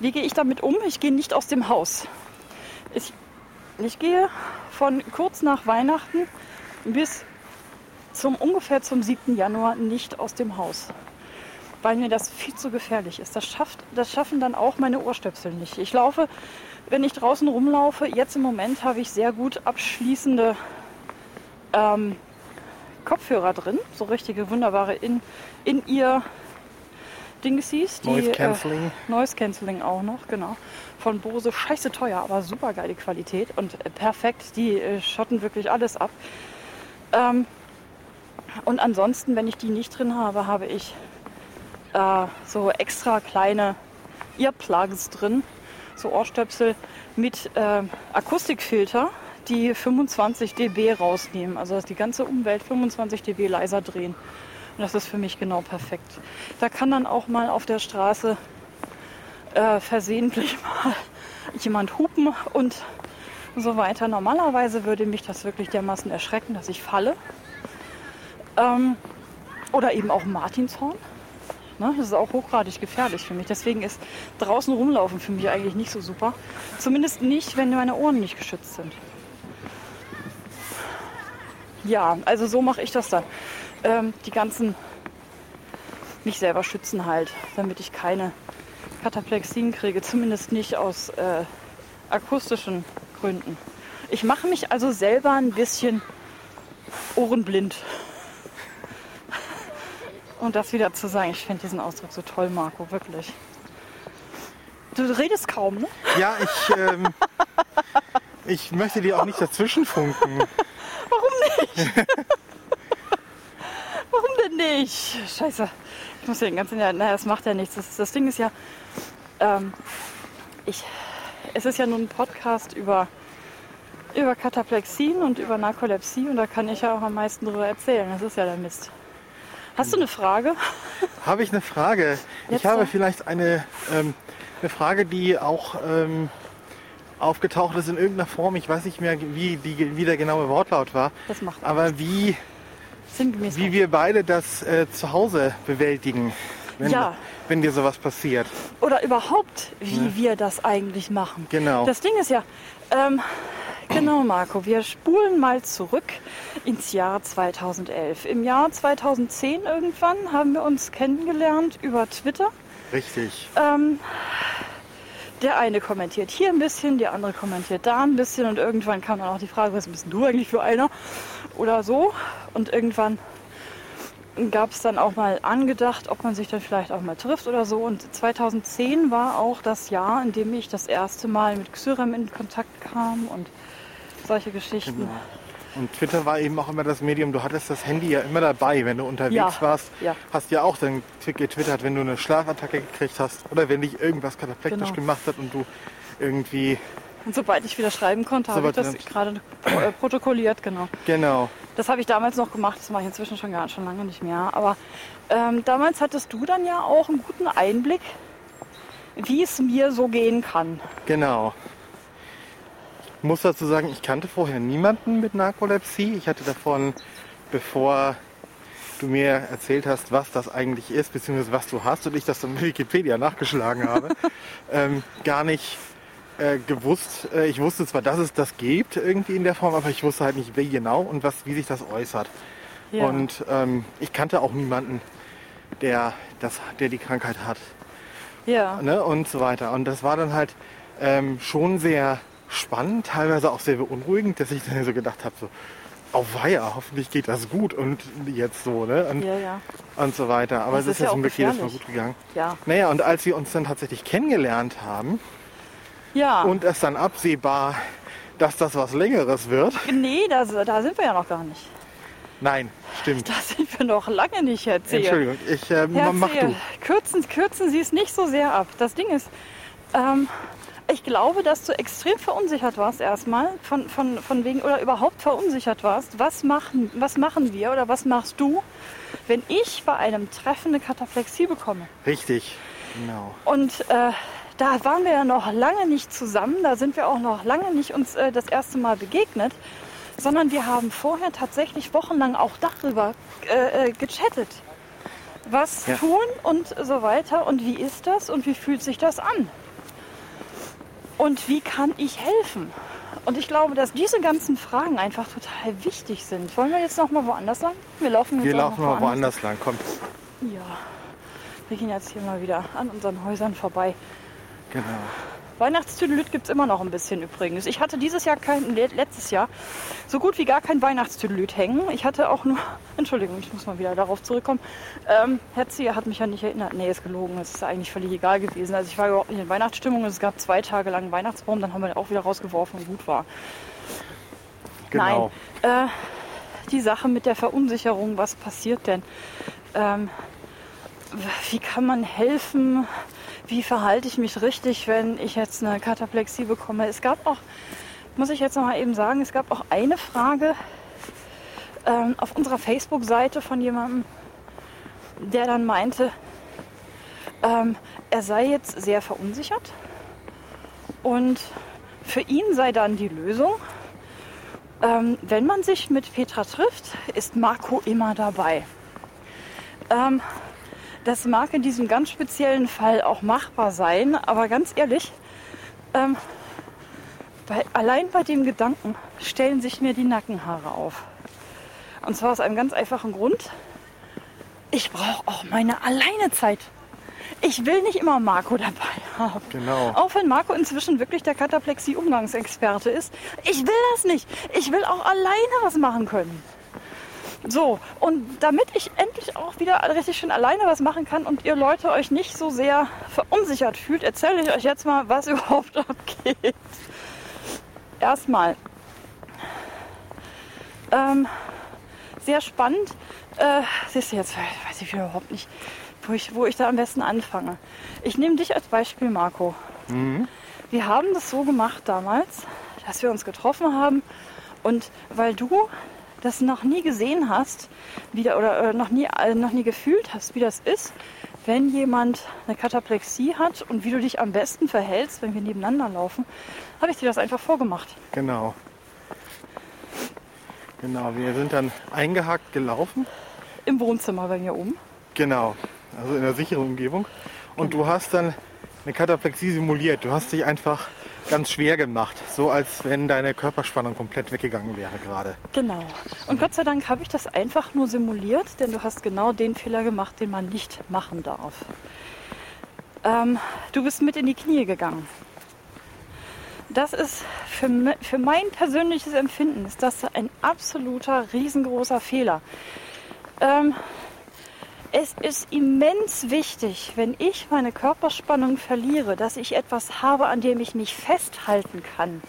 [SPEAKER 1] wie gehe ich damit um? Ich gehe nicht aus dem Haus. Ich, ich gehe von kurz nach Weihnachten bis zum ungefähr zum 7. Januar nicht aus dem Haus. Weil mir das viel zu gefährlich ist. Das, schafft, das schaffen dann auch meine Ohrstöpsel nicht. Ich laufe, wenn ich draußen rumlaufe, jetzt im Moment habe ich sehr gut abschließende ähm, Kopfhörer drin, so richtige wunderbare in, in ihr Dingsies. die,
[SPEAKER 2] Noise Cancelling.
[SPEAKER 1] Äh, Noise Cancelling auch noch, genau. Von Bose, scheiße teuer, aber super geile Qualität und äh, perfekt. Die äh, schotten wirklich alles ab. Ähm, und ansonsten, wenn ich die nicht drin habe, habe ich äh, so extra kleine Earplugs drin, so Ohrstöpsel mit äh, Akustikfilter, die 25 dB rausnehmen. Also dass die ganze Umwelt 25 dB leiser drehen. Und das ist für mich genau perfekt. Da kann dann auch mal auf der Straße äh, versehentlich mal jemand hupen und so weiter. Normalerweise würde mich das wirklich dermaßen erschrecken, dass ich falle. Ähm, oder eben auch Martinshorn. Ne, das ist auch hochgradig gefährlich für mich. Deswegen ist draußen rumlaufen für mich eigentlich nicht so super. Zumindest nicht, wenn meine Ohren nicht geschützt sind. Ja, also so mache ich das dann. Ähm, die ganzen mich selber schützen halt, damit ich keine Kataplexien kriege. Zumindest nicht aus äh, akustischen Gründen. Ich mache mich also selber ein bisschen ohrenblind. Und das wieder zu sagen, ich finde diesen Ausdruck so toll, Marco, wirklich. Du redest kaum, ne?
[SPEAKER 2] Ja, ich, ähm, ich möchte dir auch nicht dazwischen funken.
[SPEAKER 1] Warum denn nicht? Scheiße. Ich muss ja den ganzen Jahr. Naja, das macht ja nichts. Das, das Ding ist ja. Ähm, ich, es ist ja nun ein Podcast über, über Kataplexien und über Narkolepsie und da kann ich ja auch am meisten drüber erzählen. Das ist ja der Mist. Hast du eine Frage?
[SPEAKER 2] Habe ich eine Frage?
[SPEAKER 1] Jetzt
[SPEAKER 2] ich habe vielleicht eine, ähm, eine Frage, die auch ähm, aufgetaucht ist in irgendeiner Form. Ich weiß nicht mehr, wie, die, wie der genaue Wortlaut war.
[SPEAKER 1] Das macht
[SPEAKER 2] Aber wie,
[SPEAKER 1] sinngemäß.
[SPEAKER 2] wie wir beide das äh, zu Hause bewältigen, wenn,
[SPEAKER 1] Ja.
[SPEAKER 2] wenn dir sowas passiert.
[SPEAKER 1] Oder überhaupt, wie wir das eigentlich machen.
[SPEAKER 2] Genau.
[SPEAKER 1] Das Ding ist ja, ähm, Genau, Marco. Wir spulen mal zurück ins Jahr 2011. Im Jahr 2010 irgendwann haben wir uns kennengelernt über Twitter.
[SPEAKER 2] Richtig.
[SPEAKER 1] Ähm, der eine kommentiert hier ein bisschen, der andere kommentiert da ein bisschen und irgendwann kam dann auch die Frage, was bist du eigentlich für einer? Oder so. Und irgendwann gab es dann auch mal angedacht, ob man sich dann vielleicht auch mal trifft oder so. Und 2010 war auch das Jahr, in dem ich das erste Mal mit Xyrem in Kontakt kam und solche Geschichten.
[SPEAKER 2] Genau. Und Twitter war eben auch immer das Medium, du hattest das Handy ja immer dabei, wenn du unterwegs
[SPEAKER 1] Ja,
[SPEAKER 2] warst.
[SPEAKER 1] ja.
[SPEAKER 2] Hast ja auch dann getwittert, wenn du eine Schlafattacke gekriegt hast oder wenn dich irgendwas kataplektisch
[SPEAKER 1] Genau.
[SPEAKER 2] gemacht hat und du irgendwie,
[SPEAKER 1] Und sobald ich wieder schreiben konnte, habe ich das gerade äh, protokolliert, genau.
[SPEAKER 2] genau,
[SPEAKER 1] Das habe ich damals noch gemacht, das mache ich inzwischen schon gar schon lange nicht mehr. Aber ähm, damals hattest du dann ja auch einen guten Einblick, wie es mir so gehen kann.
[SPEAKER 2] genau. Ich muss dazu sagen, ich kannte vorher niemanden mit Narkolepsie. Ich hatte davon, bevor du mir erzählt hast, was das eigentlich ist, beziehungsweise was du hast und ich das dann mit Wikipedia nachgeschlagen habe, ähm, gar nicht äh, gewusst. Äh, ich wusste zwar, dass es das gibt irgendwie in der Form, aber ich wusste halt nicht, wie genau und was, wie sich das äußert.
[SPEAKER 1] Ja.
[SPEAKER 2] Und ähm, ich kannte auch niemanden, der, das, der die Krankheit hat
[SPEAKER 1] ja.
[SPEAKER 2] ne, und so weiter. Und das war dann halt ähm, schon sehr spannend, teilweise auch sehr beunruhigend, dass ich dann so gedacht habe, so, auf Weiher, hoffentlich geht das gut und jetzt so, ne? Und,
[SPEAKER 1] Ja, ja.
[SPEAKER 2] und so weiter. Aber
[SPEAKER 1] Das
[SPEAKER 2] es ist
[SPEAKER 1] ist
[SPEAKER 2] ja zum Glück jedes Mal gut gegangen.
[SPEAKER 1] Ja.
[SPEAKER 2] Naja, und als wir uns dann tatsächlich kennengelernt haben
[SPEAKER 1] Ja.
[SPEAKER 2] und es dann absehbar, dass das was Längeres wird.
[SPEAKER 1] nee, da, da sind wir ja noch gar nicht.
[SPEAKER 2] Nein, stimmt.
[SPEAKER 1] Da sind wir noch lange nicht, Herr Zehe.
[SPEAKER 2] Entschuldigung, ich äh,
[SPEAKER 1] Herr
[SPEAKER 2] mach
[SPEAKER 1] Zehe,
[SPEAKER 2] du.
[SPEAKER 1] Kürzen, kürzen Sie es nicht so sehr ab. Das Ding ist, ähm, ich glaube, dass du extrem verunsichert warst erstmal, von, von, von wegen, oder überhaupt verunsichert warst. Was machen, was machen wir oder was machst du, wenn ich bei einem Treffen eine Kataplexie bekomme?
[SPEAKER 2] Richtig, genau.
[SPEAKER 1] Und äh, da waren wir ja noch lange nicht zusammen, da sind wir auch noch lange nicht uns äh, das erste Mal begegnet, sondern wir haben vorher tatsächlich wochenlang auch darüber äh, äh, gechattet. Was
[SPEAKER 2] Ja.
[SPEAKER 1] tun und so weiter und wie ist das und wie fühlt sich das an? Und wie kann ich helfen? Und ich glaube, dass diese ganzen Fragen einfach total wichtig sind. Wollen wir jetzt noch mal woanders lang? Wir laufen jetzt
[SPEAKER 2] Wir laufen
[SPEAKER 1] noch
[SPEAKER 2] mal woanders lang. Komm.
[SPEAKER 1] Ja, wir gehen jetzt hier mal wieder an unseren Häusern vorbei.
[SPEAKER 2] Genau.
[SPEAKER 1] Weihnachtstüdelüt gibt es immer noch ein bisschen übrigens. Ich hatte dieses Jahr kein, le- letztes Jahr so gut wie gar kein Weihnachtstüdelüt hängen. Ich hatte auch nur, Entschuldigung, ich muss mal wieder darauf zurückkommen. Ähm, Herr Zieher hat mich ja nicht erinnert. Nee, ist gelogen. Es ist eigentlich völlig egal gewesen. Also ich war überhaupt nicht in Weihnachtsstimmung. Es gab zwei Tage lang einen Weihnachtsbaum, dann haben wir den auch wieder rausgeworfen und gut war.
[SPEAKER 2] Genau.
[SPEAKER 1] Nein, äh, die Sache mit der Verunsicherung, was passiert denn? Ähm, wie kann man helfen? Wie verhalte ich mich richtig, wenn ich jetzt eine Kataplexie bekomme? Es gab auch, muss ich jetzt noch mal eben sagen, es gab auch eine Frage ähm, auf unserer Facebook-Seite von jemandem, der dann meinte, ähm, er sei jetzt sehr verunsichert und für ihn sei dann die Lösung, ähm, wenn man sich mit Petra trifft, ist Marco immer dabei. Ähm, das mag in diesem ganz speziellen Fall auch machbar sein, aber ganz ehrlich, ähm, bei, allein bei dem Gedanken stellen sich mir die Nackenhaare auf. Und zwar aus einem ganz einfachen Grund. Ich brauche auch meine Alleinezeit. Ich will nicht immer Marco dabei haben.
[SPEAKER 2] Genau.
[SPEAKER 1] Auch wenn Marco inzwischen wirklich der Kataplexie-Umgangsexperte ist. Ich will das nicht. Ich will auch alleine was machen können. So, und damit ich endlich auch wieder richtig schön alleine was machen kann und ihr Leute euch nicht so sehr verunsichert fühlt, erzähle ich euch jetzt mal, was überhaupt abgeht. Erstmal, ähm, sehr spannend. Äh, siehst du jetzt, weiß ich überhaupt nicht, wo ich, wo ich da am besten anfange. Ich nehme dich als Beispiel, Marco. Wir haben das so gemacht damals, dass wir uns getroffen haben und weil du das noch nie gesehen hast, wie da, oder äh, noch, nie, äh, noch nie gefühlt hast, wie das ist, wenn jemand eine Kataplexie hat und wie du dich am besten verhältst, wenn wir nebeneinander laufen, habe ich dir das einfach vorgemacht.
[SPEAKER 2] Genau. Genau, wir sind dann eingehakt gelaufen.
[SPEAKER 1] Im Wohnzimmer bei mir oben.
[SPEAKER 2] Genau, also in einer sicheren Umgebung. Und du hast dann eine Kataplexie simuliert. Du hast dich einfach ganz schwer gemacht. So als wenn deine Körperspannung komplett weggegangen wäre gerade.
[SPEAKER 1] Genau. Und Gott sei Dank habe ich das einfach nur simuliert, denn du hast genau den Fehler gemacht, den man nicht machen darf. Ähm, du bist mit in die Knie gegangen. Das ist für, für mein persönliches Empfinden ist das ein absoluter riesengroßer Fehler. Ähm, es ist immens wichtig, wenn ich meine Körperspannung verliere, dass ich etwas habe, an dem ich mich festhalten kann.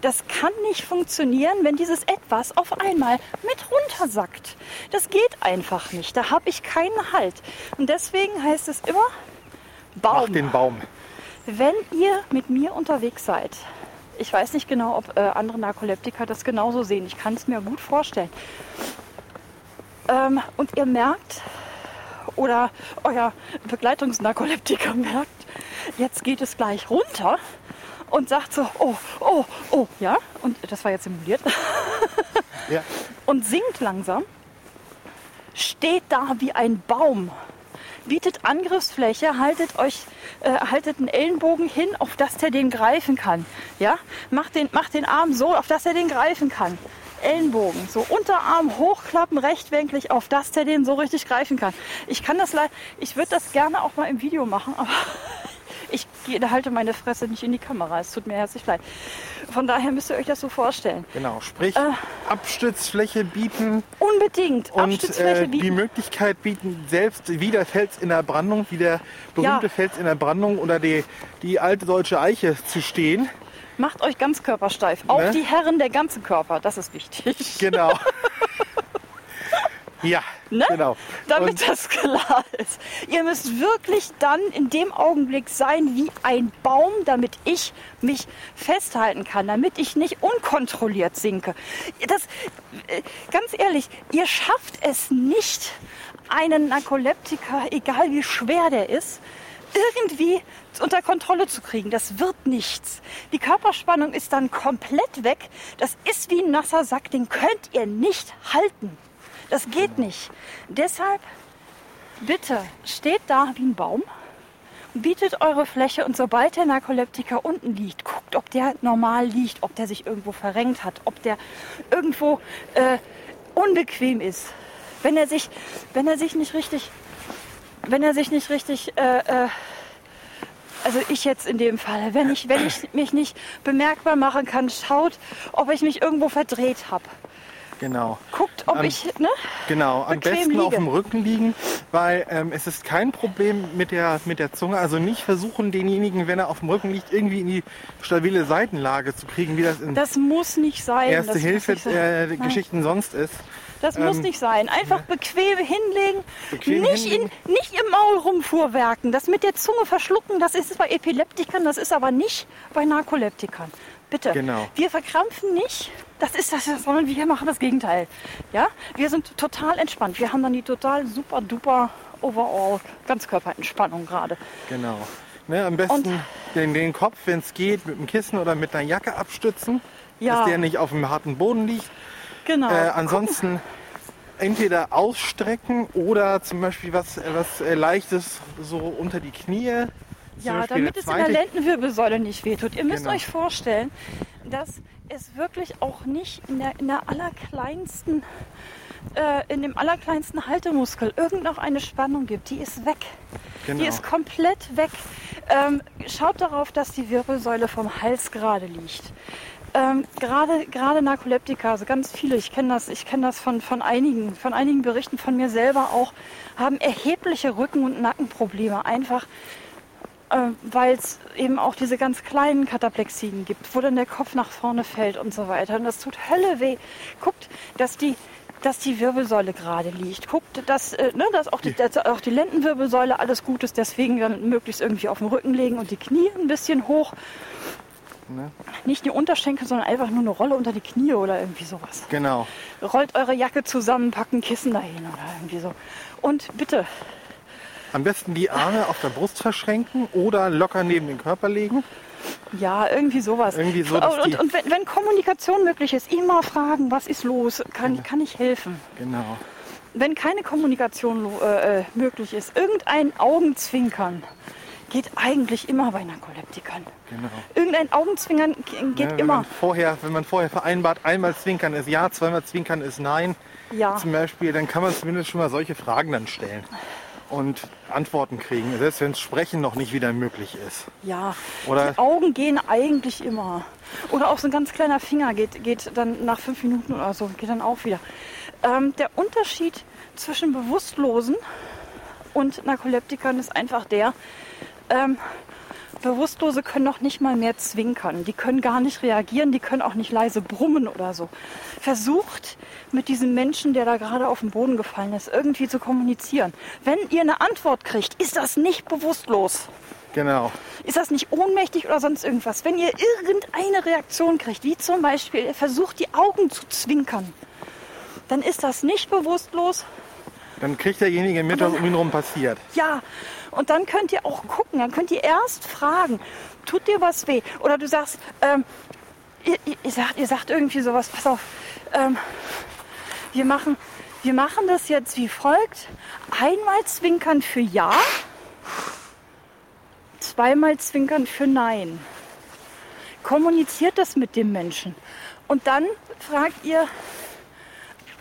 [SPEAKER 1] Das kann nicht funktionieren, wenn dieses etwas auf einmal mit runtersackt. Das geht einfach nicht. Da habe ich keinen Halt. Und deswegen heißt es immer
[SPEAKER 2] Mach
[SPEAKER 1] Baum.
[SPEAKER 2] den Baum.
[SPEAKER 1] Wenn ihr mit mir unterwegs seid, ich weiß nicht genau, ob äh, andere Narkoleptiker das genauso sehen. Ich kann es mir gut vorstellen. Ähm, und ihr merkt, oder euer Begleitungsnarkoleptiker merkt, jetzt geht es gleich runter und sagt so, oh, oh, oh, ja, und das war jetzt simuliert,
[SPEAKER 2] Ja.
[SPEAKER 1] und singt langsam, steht da wie ein Baum, bietet Angriffsfläche, haltet euch, äh, haltet einen Ellenbogen hin, auf dass der den greifen kann. Ja, macht den, macht den Arm so, auf dass er den greifen kann. Ellenbogen, so Unterarm hochklappen, rechtwinklig, auf dass der den so richtig greifen kann. Ich kann das leider, ich würde das gerne auch mal im Video machen, aber ich halte meine Fresse nicht in die Kamera. Es tut mir herzlich leid. Von daher müsst ihr euch das so vorstellen.
[SPEAKER 2] Genau. Sprich,
[SPEAKER 1] Äh.
[SPEAKER 2] Abstützfläche bieten
[SPEAKER 1] Unbedingt
[SPEAKER 2] und
[SPEAKER 1] Abstützfläche
[SPEAKER 2] äh, die
[SPEAKER 1] bieten.
[SPEAKER 2] Möglichkeit bieten, selbst wie der Fels in der Brandung, wie der berühmte
[SPEAKER 1] Ja.
[SPEAKER 2] Fels in der Brandung oder die, die alte deutsche Eiche zu stehen.
[SPEAKER 1] Macht euch ganz körpersteif. Auch
[SPEAKER 2] Ne?
[SPEAKER 1] die Herren der ganzen Körper, das ist wichtig.
[SPEAKER 2] Genau. ja,
[SPEAKER 1] Ne?
[SPEAKER 2] genau.
[SPEAKER 1] Damit
[SPEAKER 2] Und,
[SPEAKER 1] das klar ist. Ihr müsst wirklich dann in dem Augenblick sein wie ein Baum, damit ich mich festhalten kann, damit ich nicht unkontrolliert sinke. Das, äh, ganz ehrlich, ihr schafft es nicht, einen Narkoleptiker, egal wie schwer der ist, irgendwie unter Kontrolle zu kriegen. Das wird nichts. Die Körperspannung ist dann komplett weg. Das ist wie ein nasser Sack, den könnt ihr nicht halten. Das geht nicht. Deshalb bitte steht da wie ein Baum, bietet eure Fläche und sobald der Narkoleptiker unten liegt, guckt, ob der normal liegt, ob der sich irgendwo verrenkt hat, ob der irgendwo äh, unbequem ist. Wenn er sich, wenn er sich nicht richtig, wenn er sich nicht richtig, äh, äh, also ich jetzt in dem Fall, wenn ich, wenn ich mich nicht bemerkbar machen kann, schaut, ob ich mich irgendwo verdreht habe.
[SPEAKER 2] genau.
[SPEAKER 1] Guckt, ob
[SPEAKER 2] Am-
[SPEAKER 1] ich, ne?
[SPEAKER 2] Genau, am besten auf
[SPEAKER 1] liege.
[SPEAKER 2] dem Rücken liegen, weil ähm, es ist kein Problem mit der, mit der Zunge. Also nicht versuchen, denjenigen, wenn er auf dem Rücken liegt, irgendwie in die stabile Seitenlage zu kriegen, wie das in
[SPEAKER 1] Das muss nicht sein.
[SPEAKER 2] Erste
[SPEAKER 1] das
[SPEAKER 2] Hilfe
[SPEAKER 1] muss nicht sein.
[SPEAKER 2] äh, sonst ist.
[SPEAKER 1] Das muss
[SPEAKER 2] ähm,
[SPEAKER 1] nicht sein. Einfach bequem hinlegen,
[SPEAKER 2] Bequem
[SPEAKER 1] nicht,
[SPEAKER 2] hinlegen.
[SPEAKER 1] In, nicht im Maul rumfuhrwerken. Das mit der Zunge verschlucken, das ist bei Epileptikern, das ist aber nicht bei Narkoleptikern. Bitte.
[SPEAKER 2] Genau.
[SPEAKER 1] Wir verkrampfen nicht. Das ist das, sondern wir machen das Gegenteil. Ja? Wir sind total entspannt. Wir haben dann die total super duper overall Ganzkörperentspannung gerade.
[SPEAKER 2] Genau. Ne, am besten
[SPEAKER 1] Und-
[SPEAKER 2] den, den Kopf, wenn es geht, mit dem Kissen oder mit einer Jacke abstützen,
[SPEAKER 1] Ja.
[SPEAKER 2] dass der nicht auf dem harten Boden liegt.
[SPEAKER 1] Genau.
[SPEAKER 2] Äh, ansonsten entweder ausstrecken oder zum Beispiel was, was äh, Leichtes so unter die Knie.
[SPEAKER 1] Ja, damit es in der Lendenwirbelsäule nicht wehtut. Ihr müsst
[SPEAKER 2] Genau.
[SPEAKER 1] euch vorstellen, dass es wirklich auch nicht in der, in der allerkleinsten, äh, in dem allerkleinsten Haltemuskel irgend noch eine Spannung gibt. Die ist weg.
[SPEAKER 2] Genau.
[SPEAKER 1] Die ist komplett weg. Ähm, schaut darauf, dass die Wirbelsäule vom Hals gerade liegt. Ähm, gerade gerade Narkoleptiker, also ganz viele, ich kenne das, ich kenne das von, von einigen, von einigen Berichten von mir selber auch, haben erhebliche Rücken- und Nackenprobleme. Einfach äh, weil es eben auch diese ganz kleinen Kataplexien gibt, wo dann der Kopf nach vorne fällt und so weiter. Und das tut Hölle weh. Guckt, dass die, dass die Wirbelsäule gerade liegt. Guckt, dass, äh, ne, dass, auch die, dass auch die Lendenwirbelsäule alles gut ist. Deswegen dann möglichst irgendwie auf den Rücken legen und die Knie ein bisschen hoch.
[SPEAKER 2] Ne?
[SPEAKER 1] Nicht die Unterschenkel, sondern einfach nur eine Rolle unter die Knie oder irgendwie sowas.
[SPEAKER 2] Genau.
[SPEAKER 1] Rollt eure Jacke zusammen, packt ein Kissen dahin oder irgendwie so. Und bitte,
[SPEAKER 2] Am besten die Arme auf der Brust verschränken oder locker neben den Körper legen.
[SPEAKER 1] Ja, irgendwie sowas.
[SPEAKER 2] Irgendwie so,
[SPEAKER 1] und und, und wenn, wenn Kommunikation möglich ist, immer fragen, was ist los? Kann, kann ich helfen?
[SPEAKER 2] Genau.
[SPEAKER 1] Wenn keine Kommunikation äh, äh, möglich ist, irgendein Augenzwinkern. Geht eigentlich immer bei Narkoleptikern.
[SPEAKER 2] Genau.
[SPEAKER 1] Irgendein Augenzwinkern geht
[SPEAKER 2] Ja, wenn,
[SPEAKER 1] immer.
[SPEAKER 2] man vorher, wenn man vorher vereinbart, einmal zwinkern ist ja, zweimal zwinkern ist nein,
[SPEAKER 1] Ja.
[SPEAKER 2] zum Beispiel, dann kann man zumindest schon mal solche Fragen dann stellen und Antworten kriegen, selbst wenn Sprechen noch nicht wieder möglich ist.
[SPEAKER 1] Ja,
[SPEAKER 2] Oder-
[SPEAKER 1] die Augen gehen eigentlich immer. Oder auch so ein ganz kleiner Finger geht, geht dann nach fünf Minuten oder so, geht dann auch wieder. Ähm, der Unterschied zwischen Bewusstlosen und Narkoleptikern ist einfach der, ähm, Bewusstlose können noch nicht mal mehr zwinkern. Die können gar nicht reagieren, die können auch nicht leise brummen oder so. Versucht mit diesem Menschen, der da gerade auf den Boden gefallen ist, irgendwie zu kommunizieren. Wenn ihr eine Antwort kriegt, ist das nicht bewusstlos.
[SPEAKER 2] Genau.
[SPEAKER 1] Ist das nicht ohnmächtig oder sonst irgendwas? Wenn ihr irgendeine Reaktion kriegt, wie zum Beispiel, ihr versucht die Augen zu zwinkern, dann ist das nicht bewusstlos.
[SPEAKER 2] Dann kriegt derjenige mit, was um ihn rum passiert.
[SPEAKER 1] Ja, und dann könnt ihr auch gucken, dann könnt ihr erst fragen, tut dir was weh? Oder du sagst, ähm, ihr, ihr, ihr, sagt, ihr sagt irgendwie sowas, pass auf, ähm, wir, machen, wir machen das jetzt wie folgt. Einmal zwinkern für Ja, zweimal zwinkern für Nein. Kommuniziert das mit dem Menschen. Und dann fragt ihr,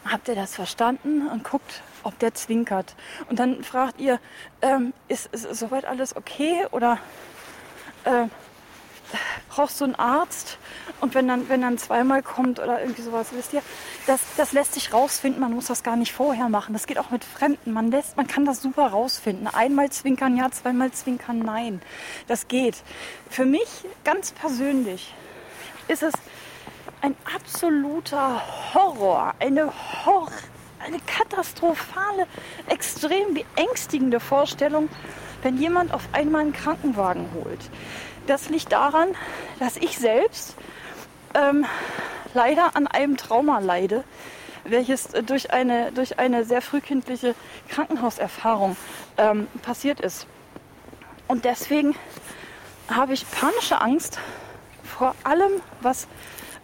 [SPEAKER 1] habt ihr das verstanden? Und guckt, ob der zwinkert. Und dann fragt ihr, ähm, ist, ist soweit alles okay? Oder äh, brauchst du einen Arzt? Und wenn dann, wenn dann zweimal kommt oder irgendwie sowas, wisst ihr, das, das lässt sich rausfinden. Man muss das gar nicht vorher machen. Das geht auch mit Fremden. Man, lässt, man kann das super rausfinden. Einmal zwinkern ja, zweimal zwinkern nein. Das geht. Für mich ganz persönlich ist es ein absoluter Horror, eine Horror, eine katastrophale, extrem beängstigende Vorstellung, wenn jemand auf einmal einen Krankenwagen holt. Das liegt daran, dass ich selbst ähm, leider an einem Trauma leide, welches durch eine, durch eine sehr frühkindliche Krankenhauserfahrung ähm, passiert ist. Und deswegen habe ich panische Angst vor allem, was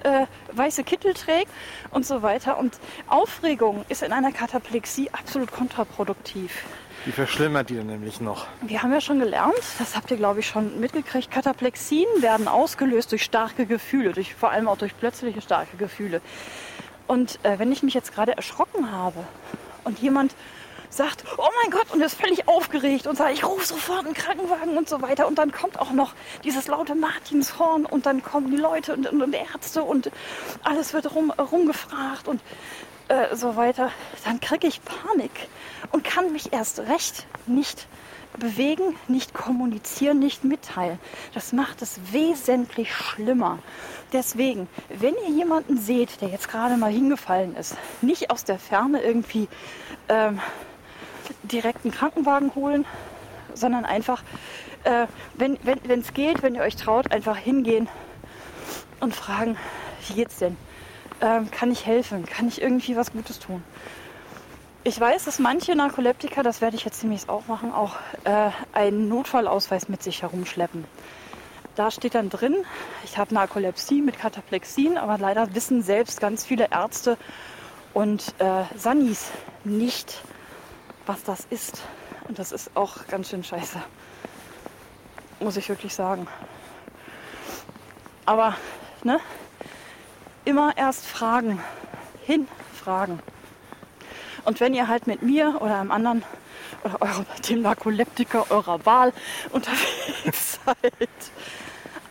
[SPEAKER 1] äh, weiße Kittel trägt und so weiter. Und Aufregung ist in einer Kataplexie absolut kontraproduktiv.
[SPEAKER 2] Die verschlimmert die dann nämlich noch.
[SPEAKER 1] Wir haben ja schon gelernt, das habt ihr glaube ich schon mitgekriegt, Kataplexien werden ausgelöst durch starke Gefühle, durch, vor allem auch durch plötzliche starke Gefühle. Und äh, wenn ich mich jetzt gerade erschrocken habe und jemand sagt, oh mein Gott, und ist völlig aufgeregt und sagt, ich rufe sofort einen Krankenwagen und so weiter. Und dann kommt auch noch dieses laute Martinshorn und dann kommen die Leute und, und, und Ärzte und alles wird rum, rumgefragt und äh, so weiter. Dann kriege ich Panik und kann mich erst recht nicht bewegen, nicht kommunizieren, nicht mitteilen. Das macht es wesentlich schlimmer. Deswegen, wenn ihr jemanden seht, der jetzt gerade mal hingefallen ist, nicht aus der Ferne irgendwie ähm, direkt einen Krankenwagen holen, sondern einfach, äh, wenn es wenn, geht, wenn ihr euch traut, einfach hingehen und fragen, wie geht's denn? Ähm, kann ich helfen? Kann ich irgendwie was Gutes tun? Ich weiß, dass manche Narkoleptiker, das werde ich jetzt demnächst auch machen, auch äh, einen Notfallausweis mit sich herumschleppen. Da steht dann drin, ich habe Narkolepsie mit Kataplexien, aber leider wissen selbst ganz viele Ärzte und äh, Sanis nicht, was das ist. Und das ist auch ganz schön scheiße. Muss ich wirklich sagen. Aber, ne? Immer erst fragen. Hinfragen. Und wenn ihr halt mit mir oder einem anderen oder eurem, dem Narkoleptiker eurer Wahl unterwegs seid,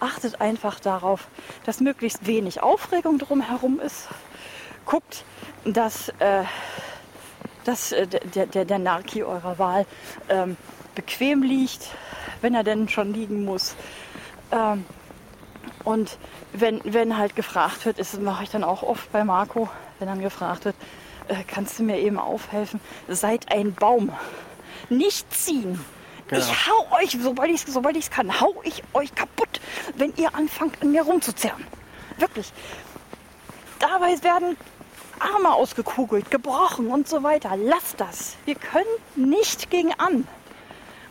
[SPEAKER 1] achtet einfach darauf, dass möglichst wenig Aufregung drumherum ist. Guckt, dass, äh, dass äh, der, der, der Narki eurer Wahl ähm, bequem liegt, wenn er denn schon liegen muss. Ähm, und wenn, wenn halt gefragt wird, das mache ich dann auch oft bei Marco, wenn dann gefragt wird, äh, kannst du mir eben aufhelfen? Seid ein Baum. Nicht ziehen.
[SPEAKER 2] Genau.
[SPEAKER 1] Ich hau euch, sobald ich es sobald ich's kann, hau ich euch kaputt, wenn ihr anfangt, an mir rumzuzerren. Wirklich. Dabei werden Arme ausgekugelt, gebrochen und so weiter. Lasst das. Wir können nicht gegen an.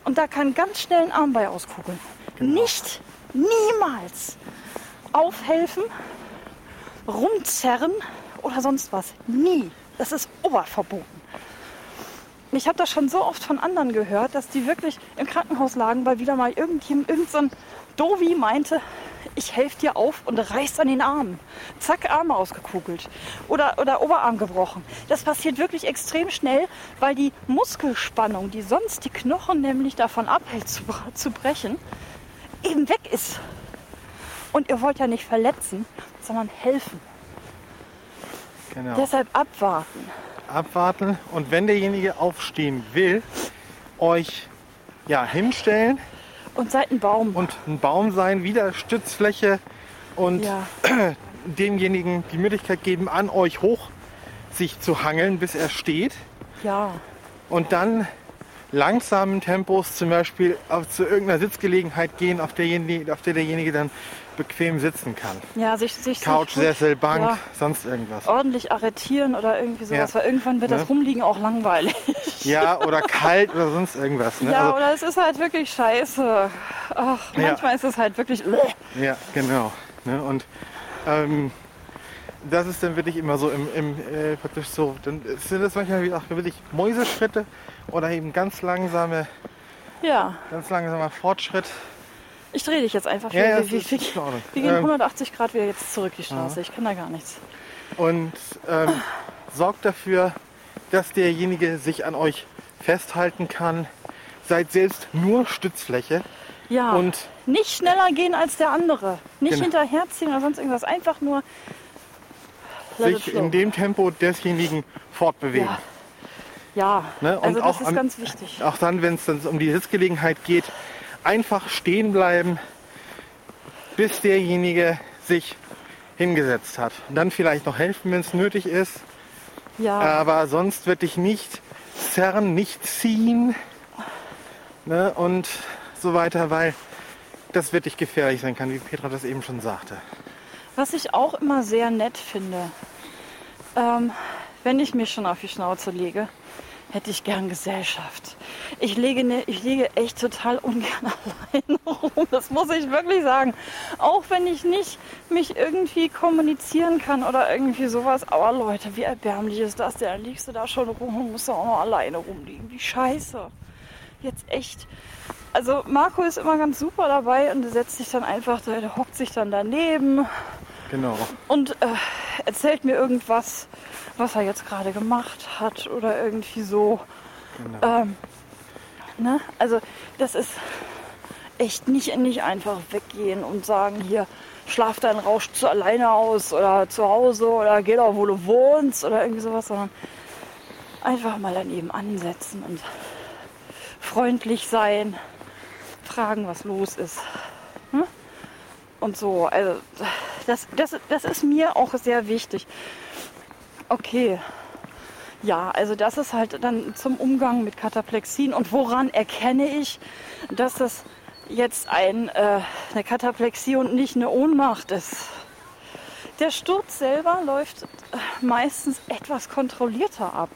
[SPEAKER 1] Und da kann ganz schnell ein Arm bei auskugeln. Nicht, niemals aufhelfen, rumzerren oder sonst was. Nie. Das ist oberverboten. ich habe das schon so oft von anderen gehört, dass die wirklich im Krankenhaus lagen, weil wieder mal irgendjemand, irgend so Dovi meinte, ich helfe dir auf und reißt an den Armen. Zack, Arme ausgekugelt. Oder, oder Oberarm gebrochen. Das passiert wirklich extrem schnell, weil die Muskelspannung, die sonst die Knochen nämlich davon abhält zu, zu brechen, eben weg ist. Und ihr wollt ja nicht verletzen, sondern helfen.
[SPEAKER 2] Genau.
[SPEAKER 1] Deshalb abwarten.
[SPEAKER 2] Abwarten und wenn derjenige aufstehen will, euch ja, hinstellen
[SPEAKER 1] Und seid ein Baum.
[SPEAKER 2] und ein Baum sein, wieder Stützfläche und
[SPEAKER 1] ja.
[SPEAKER 2] demjenigen die Möglichkeit geben, an euch hoch sich zu hangeln, bis er steht.
[SPEAKER 1] ja.
[SPEAKER 2] und dann langsamen Tempos zum Beispiel auf, zu irgendeiner Sitzgelegenheit gehen, auf, derjenige, auf der derjenige dann bequem sitzen kann.
[SPEAKER 1] Ja, sich, sich
[SPEAKER 2] Couch,
[SPEAKER 1] sich
[SPEAKER 2] Sessel, Bank,
[SPEAKER 1] Ja.
[SPEAKER 2] sonst irgendwas.
[SPEAKER 1] ordentlich arretieren oder irgendwie sowas,
[SPEAKER 2] Ja.
[SPEAKER 1] weil irgendwann wird
[SPEAKER 2] Ne?
[SPEAKER 1] das Rumliegen auch langweilig.
[SPEAKER 2] Ja, oder kalt oder sonst irgendwas. Ne?
[SPEAKER 1] Ja,
[SPEAKER 2] also,
[SPEAKER 1] oder es ist halt wirklich scheiße. Ach,
[SPEAKER 2] Ja.
[SPEAKER 1] manchmal ist es halt wirklich.
[SPEAKER 2] ja genau. Ne? Und ähm, das ist dann wirklich immer so im, im äh, praktisch so, dann sind das manchmal wie auch wirklich Mäuseschritte oder eben ganz langsame,
[SPEAKER 1] Ja,
[SPEAKER 2] ganz langsamer Fortschritt.
[SPEAKER 1] Ich drehe dich jetzt einfach.
[SPEAKER 2] Ja,
[SPEAKER 1] wir,
[SPEAKER 2] ja,
[SPEAKER 1] wir, wir, wir, gehen
[SPEAKER 2] Ähm,
[SPEAKER 1] 180 Grad wieder jetzt zurück die Straße. Ich kann da gar nichts.
[SPEAKER 2] und ähm, sorgt dafür, dass derjenige sich an euch festhalten kann. Seid selbst nur Stützfläche
[SPEAKER 1] Ja,
[SPEAKER 2] und
[SPEAKER 1] nicht schneller gehen als der andere. Nicht
[SPEAKER 2] Genau.
[SPEAKER 1] hinterherziehen oder sonst irgendwas. Einfach nur.
[SPEAKER 2] sich in dem Tempo desjenigen fortbewegen.
[SPEAKER 1] Ja. Ja,
[SPEAKER 2] Ne? Und
[SPEAKER 1] also das ist
[SPEAKER 2] am-
[SPEAKER 1] ganz wichtig.
[SPEAKER 2] Auch dann, wenn es dann um die Sitzgelegenheit geht, einfach stehen bleiben, bis derjenige sich hingesetzt hat. Und dann vielleicht noch helfen, wenn es nötig ist.
[SPEAKER 1] Ja,
[SPEAKER 2] Aber sonst wird dich nicht zerren, nicht ziehen ne? und so weiter, weil das wirklich gefährlich sein kann, wie Petra das eben schon sagte.
[SPEAKER 1] was ich auch immer sehr nett finde, ähm, wenn ich mich schon auf die Schnauze lege, hätte ich gern Gesellschaft. Ich lege, ne, ich lege echt total ungern alleine rum. Das muss ich wirklich sagen. Auch wenn ich nicht mich irgendwie kommunizieren kann oder irgendwie sowas. Aber Leute, wie erbärmlich ist das denn? Dann liegst du da schon rum und musst auch noch alleine rumliegen. Wie scheiße. Jetzt echt. Also Marco ist immer ganz super dabei und der setzt sich dann einfach, der hockt sich dann daneben
[SPEAKER 2] Genau.
[SPEAKER 1] und äh, erzählt mir irgendwas, was er jetzt gerade gemacht hat oder irgendwie so.
[SPEAKER 2] genau.
[SPEAKER 1] Ähm, ne? Also das ist echt nicht, nicht einfach weggehen und sagen, hier, schlaf deinen Rausch zu alleine aus oder zu Hause oder geh doch, wo du wohnst oder irgendwie sowas, sondern einfach mal daneben ansetzen und freundlich sein, fragen, was los ist. Hm? Und so, also das, das, das ist mir auch sehr wichtig. Okay, ja, also das ist halt dann zum Umgang mit Kataplexien. Und woran erkenne ich, dass das jetzt ein, äh, eine Kataplexie und nicht eine Ohnmacht ist? Der Sturz selber läuft äh, meistens etwas kontrollierter ab.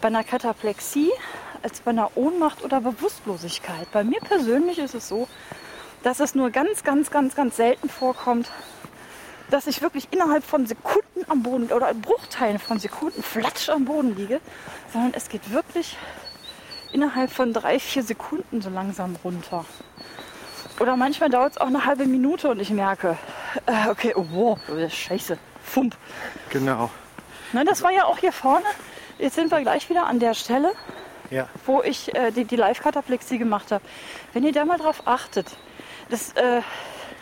[SPEAKER 1] Bei einer Kataplexie als bei einer Ohnmacht oder Bewusstlosigkeit. Bei mir persönlich ist es so, dass es nur ganz, ganz, ganz, ganz selten vorkommt, dass ich wirklich innerhalb von Sekunden am Boden oder in Bruchteilen von Sekunden flatsch am Boden liege, sondern es geht wirklich innerhalb von drei, vier Sekunden so langsam runter. Oder manchmal dauert es auch eine halbe Minute und ich merke, äh, okay, oh, wow, scheiße, fump.
[SPEAKER 2] genau.
[SPEAKER 1] Ne, das war ja auch hier vorne. Jetzt sind wir gleich wieder an der Stelle,
[SPEAKER 2] Ja.
[SPEAKER 1] wo ich äh, die, die Live-Kataplexie gemacht habe. Wenn ihr da mal drauf achtet, das, äh,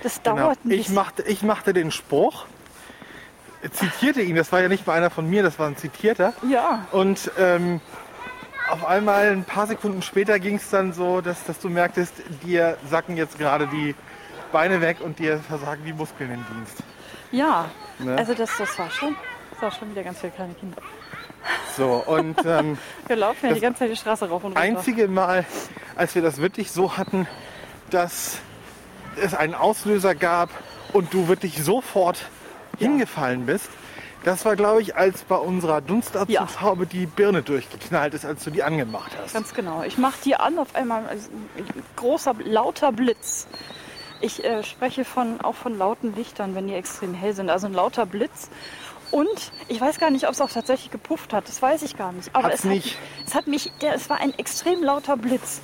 [SPEAKER 1] das
[SPEAKER 2] Genau.
[SPEAKER 1] dauert ein
[SPEAKER 2] Ich,
[SPEAKER 1] bisschen.
[SPEAKER 2] machte, ich machte den Spruch, zitierte ihn, das war ja nicht mal einer von mir, das war ein zitierter.
[SPEAKER 1] Ja,
[SPEAKER 2] Und ähm, auf einmal, ein paar Sekunden später, ging es dann so, dass, dass du merktest, dir sacken jetzt gerade die Beine weg und dir versagen die Muskeln im Dienst.
[SPEAKER 1] ja.
[SPEAKER 2] Ne?
[SPEAKER 1] Also das, das war schon, das war schon wieder ganz viele kleine Kinder.
[SPEAKER 2] So, und ähm,
[SPEAKER 1] Wir laufen ja die ganze Zeit die Straße rauf und runter.
[SPEAKER 2] einzige Mal, als wir das wirklich so hatten, dass es einen Auslöser gab und du wirklich sofort hingefallen bist, das war, glaube ich, als bei unserer Dunstabzugshaube die Birne durchgeknallt ist, als du die angemacht hast.
[SPEAKER 1] Ganz genau. Ich mache die an, auf einmal also ein großer, lauter Blitz. Ich äh, spreche von, auch von lauten Lichtern, wenn die extrem hell sind. Also ein lauter Blitz. Und ich weiß gar nicht, ob es auch tatsächlich gepufft hat. Das weiß ich gar nicht. Aber
[SPEAKER 2] Hat's
[SPEAKER 1] es,
[SPEAKER 2] nicht.
[SPEAKER 1] Hat, es hat mich, der, es war ein extrem lauter Blitz.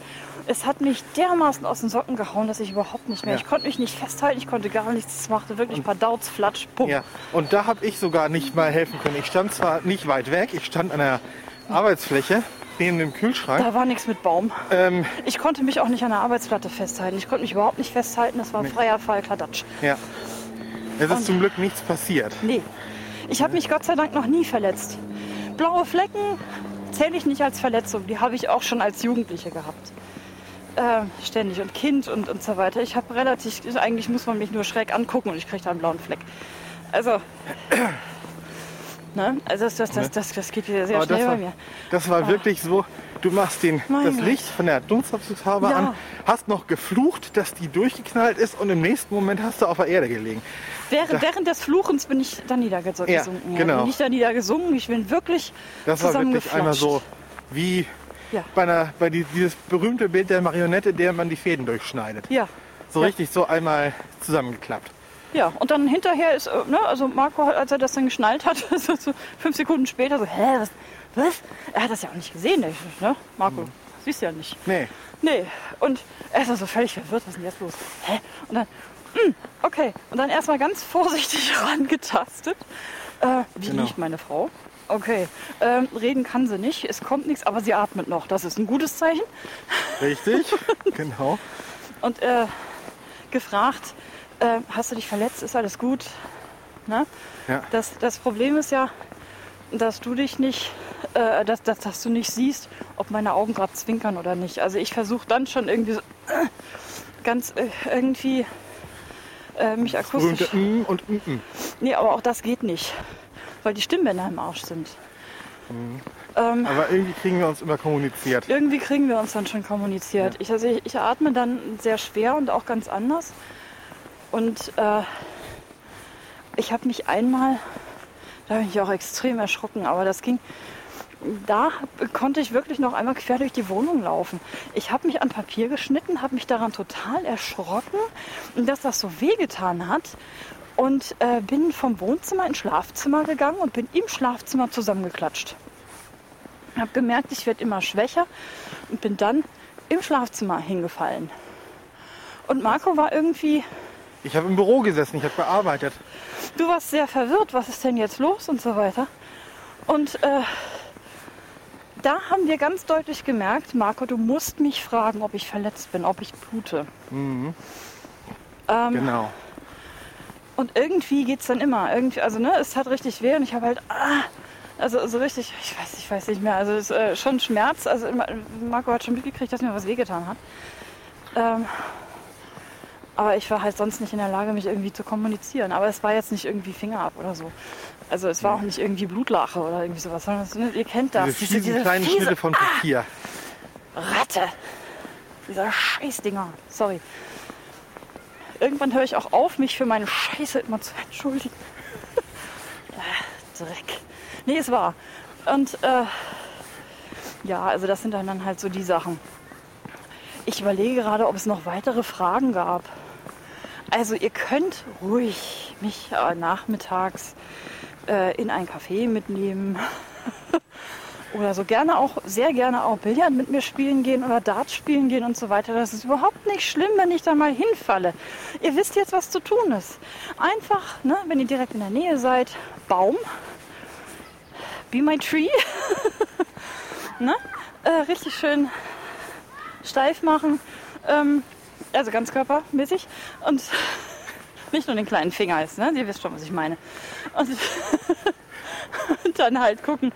[SPEAKER 1] Es hat mich dermaßen aus den Socken gehauen, dass ich überhaupt nicht mehr.
[SPEAKER 2] Ja.
[SPEAKER 1] Ich konnte mich nicht festhalten, ich konnte gar nichts. Es machte wirklich ein paar Dauts, Flatsch, Pum.
[SPEAKER 2] Ja, und da habe ich sogar nicht mal helfen können. Ich stand zwar nicht weit weg, ich stand an der Arbeitsfläche neben dem Kühlschrank.
[SPEAKER 1] Da war nichts mit Baum.
[SPEAKER 2] Ähm,
[SPEAKER 1] Ich konnte mich auch nicht an der Arbeitsplatte festhalten. Ich konnte mich überhaupt nicht festhalten. Das war freier Fall, Kladatsch.
[SPEAKER 2] ja. Es ist zum Glück nichts passiert.
[SPEAKER 1] Nee. Ich habe mich Gott sei Dank noch nie verletzt. Blaue Flecken zähle ich nicht als Verletzung. Die habe ich auch schon als Jugendliche gehabt. Äh, ständig und Kind und, und so weiter. Ich habe relativ, eigentlich muss man mich nur schräg angucken und ich kriege da einen blauen Fleck. Also, ne? also das, das, das, das, das geht wieder sehr
[SPEAKER 2] Aber
[SPEAKER 1] schnell
[SPEAKER 2] das
[SPEAKER 1] bei
[SPEAKER 2] war,
[SPEAKER 1] mir.
[SPEAKER 2] das war wirklich so, du machst den,
[SPEAKER 1] Mein
[SPEAKER 2] das
[SPEAKER 1] Gott.
[SPEAKER 2] Licht von der Dunstabzugshaube
[SPEAKER 1] Ja.
[SPEAKER 2] an, hast noch geflucht, dass die durchgeknallt ist und im nächsten Moment hast du auf der Erde gelegen.
[SPEAKER 1] Während, während des Fluchens bin ich da niedergesunken.
[SPEAKER 2] Ja, genau.
[SPEAKER 1] Bin ich da niedergesunken. Ich bin wirklich
[SPEAKER 2] Das war wirklich einmal so wie
[SPEAKER 1] Ja.
[SPEAKER 2] bei, einer, bei die, dieses berühmte Bild der Marionette, der man die Fäden durchschneidet.
[SPEAKER 1] Ja,
[SPEAKER 2] So
[SPEAKER 1] Ja.
[SPEAKER 2] richtig so einmal zusammengeklappt.
[SPEAKER 1] Ja, und dann hinterher ist, äh, ne, also Marco, als er das dann geschnallt hat, so, so fünf Sekunden später so, hä, was, was? Er hat das ja auch nicht gesehen, ne? ne? Marco,
[SPEAKER 2] Mhm.
[SPEAKER 1] siehst du ja nicht.
[SPEAKER 2] Nee,
[SPEAKER 1] Nee, und er ist also völlig verwirrt, was ist denn jetzt los? Hä? Und dann, hm, okay, und dann erstmal ganz vorsichtig rangetastet. Äh, wie
[SPEAKER 2] Genau.
[SPEAKER 1] liegt meine Frau? Okay, ähm, reden kann sie nicht, es kommt nichts, aber sie atmet noch. Das ist ein gutes Zeichen.
[SPEAKER 2] richtig, genau.
[SPEAKER 1] und äh, gefragt, äh, hast du dich verletzt, ist alles gut? Ne?
[SPEAKER 2] Ja.
[SPEAKER 1] Das, das Problem ist ja, dass du dich nicht, äh, dass, dass, dass du nicht siehst, ob meine Augen gerade zwinkern oder nicht. Also ich versuche dann schon irgendwie so, äh, ganz äh, irgendwie äh, mich akustisch.
[SPEAKER 2] Mm und mm, mm.
[SPEAKER 1] Nee, aber auch das geht nicht, weil die Stimmbänder im Arsch sind. Ähm,
[SPEAKER 2] Aber irgendwie kriegen wir uns immer kommuniziert.
[SPEAKER 1] irgendwie kriegen wir uns dann schon kommuniziert. Ich, also ich, ich atme dann sehr schwer und auch ganz anders. Und äh, ich habe mich einmal, da bin ich auch extrem erschrocken, aber das ging, da konnte ich wirklich noch einmal quer durch die Wohnung laufen. Ich habe mich an Papier geschnitten, habe mich daran total erschrocken, dass das so wehgetan hat. Und äh, bin vom Wohnzimmer ins Schlafzimmer gegangen und bin im Schlafzimmer zusammengeklatscht. Habe gemerkt, ich werde immer schwächer und bin dann im Schlafzimmer hingefallen. Und Marco war irgendwie,
[SPEAKER 2] Ich habe im Büro gesessen, ich habe gearbeitet.
[SPEAKER 1] du warst sehr verwirrt, was ist denn jetzt los und so weiter. Und äh, da haben wir ganz deutlich gemerkt, Marco, du musst mich fragen, ob ich verletzt bin, ob ich blute. Ähm,
[SPEAKER 2] Genau.
[SPEAKER 1] Und irgendwie geht es dann immer. Irgendwie, also ne, es hat richtig weh und ich habe halt, ah, also so richtig, ich weiß, ich weiß nicht mehr. Also es ist äh, schon Schmerz. Also Marco hat schon mitgekriegt, dass mir was wehgetan hat. Ähm, aber ich war halt sonst nicht in der Lage, mich irgendwie zu kommunizieren. Aber es war jetzt nicht irgendwie Finger ab oder so. Also es war auch nicht irgendwie Blutlache oder irgendwie sowas. Sondern ne, ihr kennt das.
[SPEAKER 2] Diese fiesen kleinen
[SPEAKER 1] fiese
[SPEAKER 2] Schnitte von Papier.
[SPEAKER 1] Ratte. Dieser Scheißdinger. Sorry. Irgendwann höre ich auch auf, mich für meine Scheiße immer zu entschuldigen. Ah, Dreck. Nee, es war. Und äh, ja, also das sind dann, dann halt so die Sachen. Ich überlege gerade, ob es noch weitere Fragen gab. Also ihr könnt ruhig mich äh, nachmittags äh, in ein Café mitnehmen. oder so gerne auch, sehr gerne auch Billard mit mir spielen gehen oder Dart spielen gehen und so weiter. Das ist überhaupt nicht schlimm, wenn ich da mal hinfalle. Ihr wisst jetzt, was zu tun ist. Einfach, ne, wenn ihr direkt in der Nähe seid, Baum, be my tree, ne, äh, richtig schön steif machen, ähm, also ganzkörpermäßig und nicht nur den kleinen Finger ist, ne, ihr wisst schon, was ich meine. Und und dann halt gucken,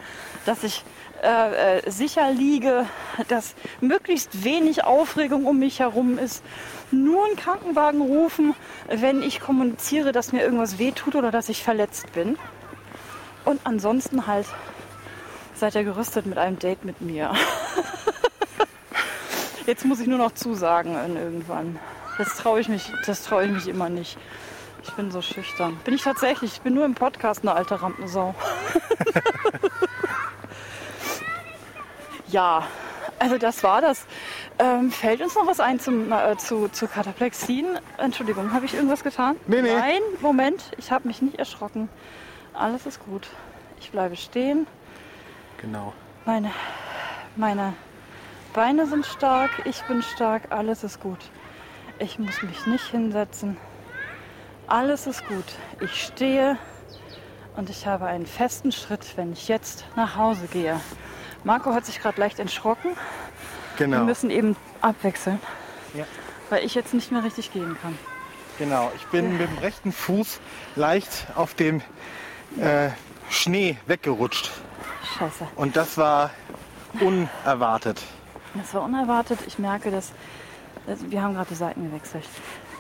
[SPEAKER 1] dass ich äh, äh, sicher liege, dass möglichst wenig Aufregung um mich herum ist. Nur einen Krankenwagen rufen, wenn ich kommuniziere, dass mir irgendwas wehtut oder dass ich verletzt bin. Und ansonsten halt seid ihr gerüstet mit einem Date mit mir. Jetzt muss ich nur noch zusagen irgendwann. Das traue ich mich, das traue ich mich immer nicht. Ich bin so schüchtern. Bin ich tatsächlich. Ich bin nur im Podcast eine alte Rampensau. ja, also das war das. Ähm, fällt uns noch was ein zum, äh, zu, zu Kataplexin? Entschuldigung, habe ich irgendwas getan?
[SPEAKER 2] Nee, nee.
[SPEAKER 1] Nein, Moment, ich habe mich nicht erschrocken. Alles ist gut. Ich bleibe stehen.
[SPEAKER 2] Genau.
[SPEAKER 1] Meine, meine Beine sind stark. Ich bin stark. Alles ist gut. Ich muss mich nicht hinsetzen. Alles ist gut. Ich stehe und ich habe einen festen Schritt, wenn ich jetzt nach Hause gehe. Marco hat sich gerade leicht erschrocken. Wir
[SPEAKER 2] Genau.
[SPEAKER 1] müssen eben abwechseln,
[SPEAKER 2] Ja.
[SPEAKER 1] weil ich jetzt nicht mehr richtig gehen kann.
[SPEAKER 2] Genau. Ich bin mit dem rechten Fuß leicht auf dem äh, Schnee weggerutscht.
[SPEAKER 1] Scheiße.
[SPEAKER 2] Und das war unerwartet.
[SPEAKER 1] Das war unerwartet. Ich merke, dass, dass wir haben gerade die Seiten gewechselt.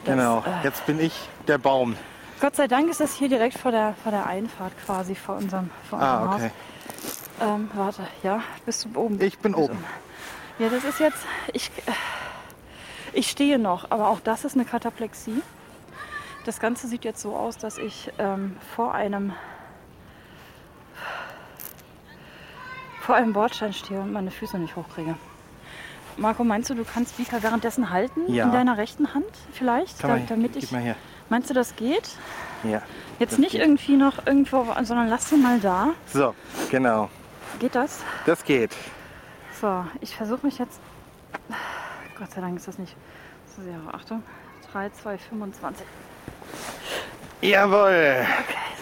[SPEAKER 1] Das,
[SPEAKER 2] Genau.
[SPEAKER 1] Äh,
[SPEAKER 2] Jetzt bin ich der Baum.
[SPEAKER 1] Gott sei Dank ist das hier direkt vor der, vor der Einfahrt quasi vor unserem, vor unserem
[SPEAKER 2] Ah, okay.
[SPEAKER 1] Haus. Ähm, warte, ja, bist du oben?
[SPEAKER 2] Ich bin oben.
[SPEAKER 1] Ja, das ist jetzt. Ich, äh, ich stehe noch, aber auch das ist eine Kataplexie. Das Ganze sieht jetzt so aus, dass ich ähm, vor einem vor einem Bordstein stehe und meine Füße nicht hochkriege. Marco, meinst du, du kannst Vika währenddessen halten
[SPEAKER 2] Ja.
[SPEAKER 1] in deiner rechten Hand vielleicht, da,
[SPEAKER 2] man,
[SPEAKER 1] damit
[SPEAKER 2] gib
[SPEAKER 1] ich.
[SPEAKER 2] mal her.
[SPEAKER 1] Meinst du, das geht?
[SPEAKER 2] Ja.
[SPEAKER 1] Jetzt
[SPEAKER 2] Das
[SPEAKER 1] nicht
[SPEAKER 2] geht.
[SPEAKER 1] irgendwie noch irgendwo, sondern lass sie mal da.
[SPEAKER 2] So, genau.
[SPEAKER 1] Geht das?
[SPEAKER 2] Das geht.
[SPEAKER 1] So, ich versuche mich jetzt. Gott sei Dank ist das nicht so sehr. Achtung. 3, 2, 25.
[SPEAKER 2] Jawohl.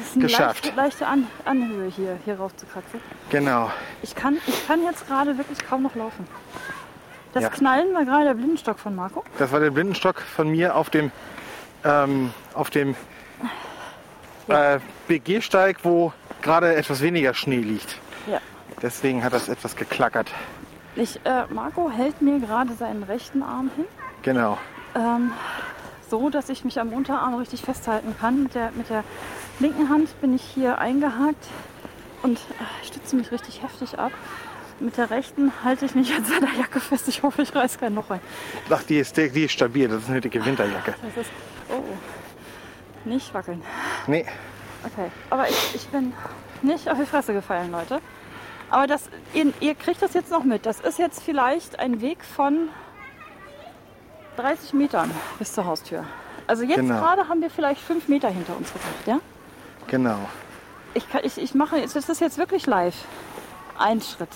[SPEAKER 1] Es ist eine
[SPEAKER 2] Geschafft.
[SPEAKER 1] leichte, leichte An Anhöhe hier, hier rauf zu kratzen.
[SPEAKER 2] Genau.
[SPEAKER 1] Ich kann, ich kann jetzt gerade wirklich kaum noch laufen. Das
[SPEAKER 2] Ja.
[SPEAKER 1] Knallen war gerade der Blindenstock von Marco.
[SPEAKER 2] Das war der Blindenstock von mir auf dem, ähm, auf dem äh, BG-Steig, wo gerade etwas weniger Schnee liegt.
[SPEAKER 1] Ja.
[SPEAKER 2] Deswegen hat das etwas geklackert.
[SPEAKER 1] Ich, äh, Marco hält mir gerade seinen rechten Arm hin.
[SPEAKER 2] Genau.
[SPEAKER 1] Ähm, so, dass ich mich am Unterarm richtig festhalten kann. Mit der, mit der linken Hand bin ich hier eingehakt und äh, stütze mich richtig heftig ab. Mit der rechten halte ich mich an seiner Jacke fest. Ich hoffe, ich reiß kein Loch rein.
[SPEAKER 2] Ach, die ist, die ist stabil. Das ist eine dicke Winterjacke.
[SPEAKER 1] Das ist. Oh. Nicht wackeln.
[SPEAKER 2] Nee,
[SPEAKER 1] Okay. Aber ich, ich bin nicht auf die Fresse gefallen, Leute. Aber das, ihr, ihr kriegt das jetzt noch mit. Das ist jetzt vielleicht ein Weg von 30 Metern bis zur Haustür. Also jetzt
[SPEAKER 2] Genau.
[SPEAKER 1] gerade haben wir vielleicht fünf Meter hinter uns gebracht, ja?
[SPEAKER 2] genau.
[SPEAKER 1] Ich, kann, ich, ich mache jetzt, das ist jetzt wirklich live. Ein Schritt.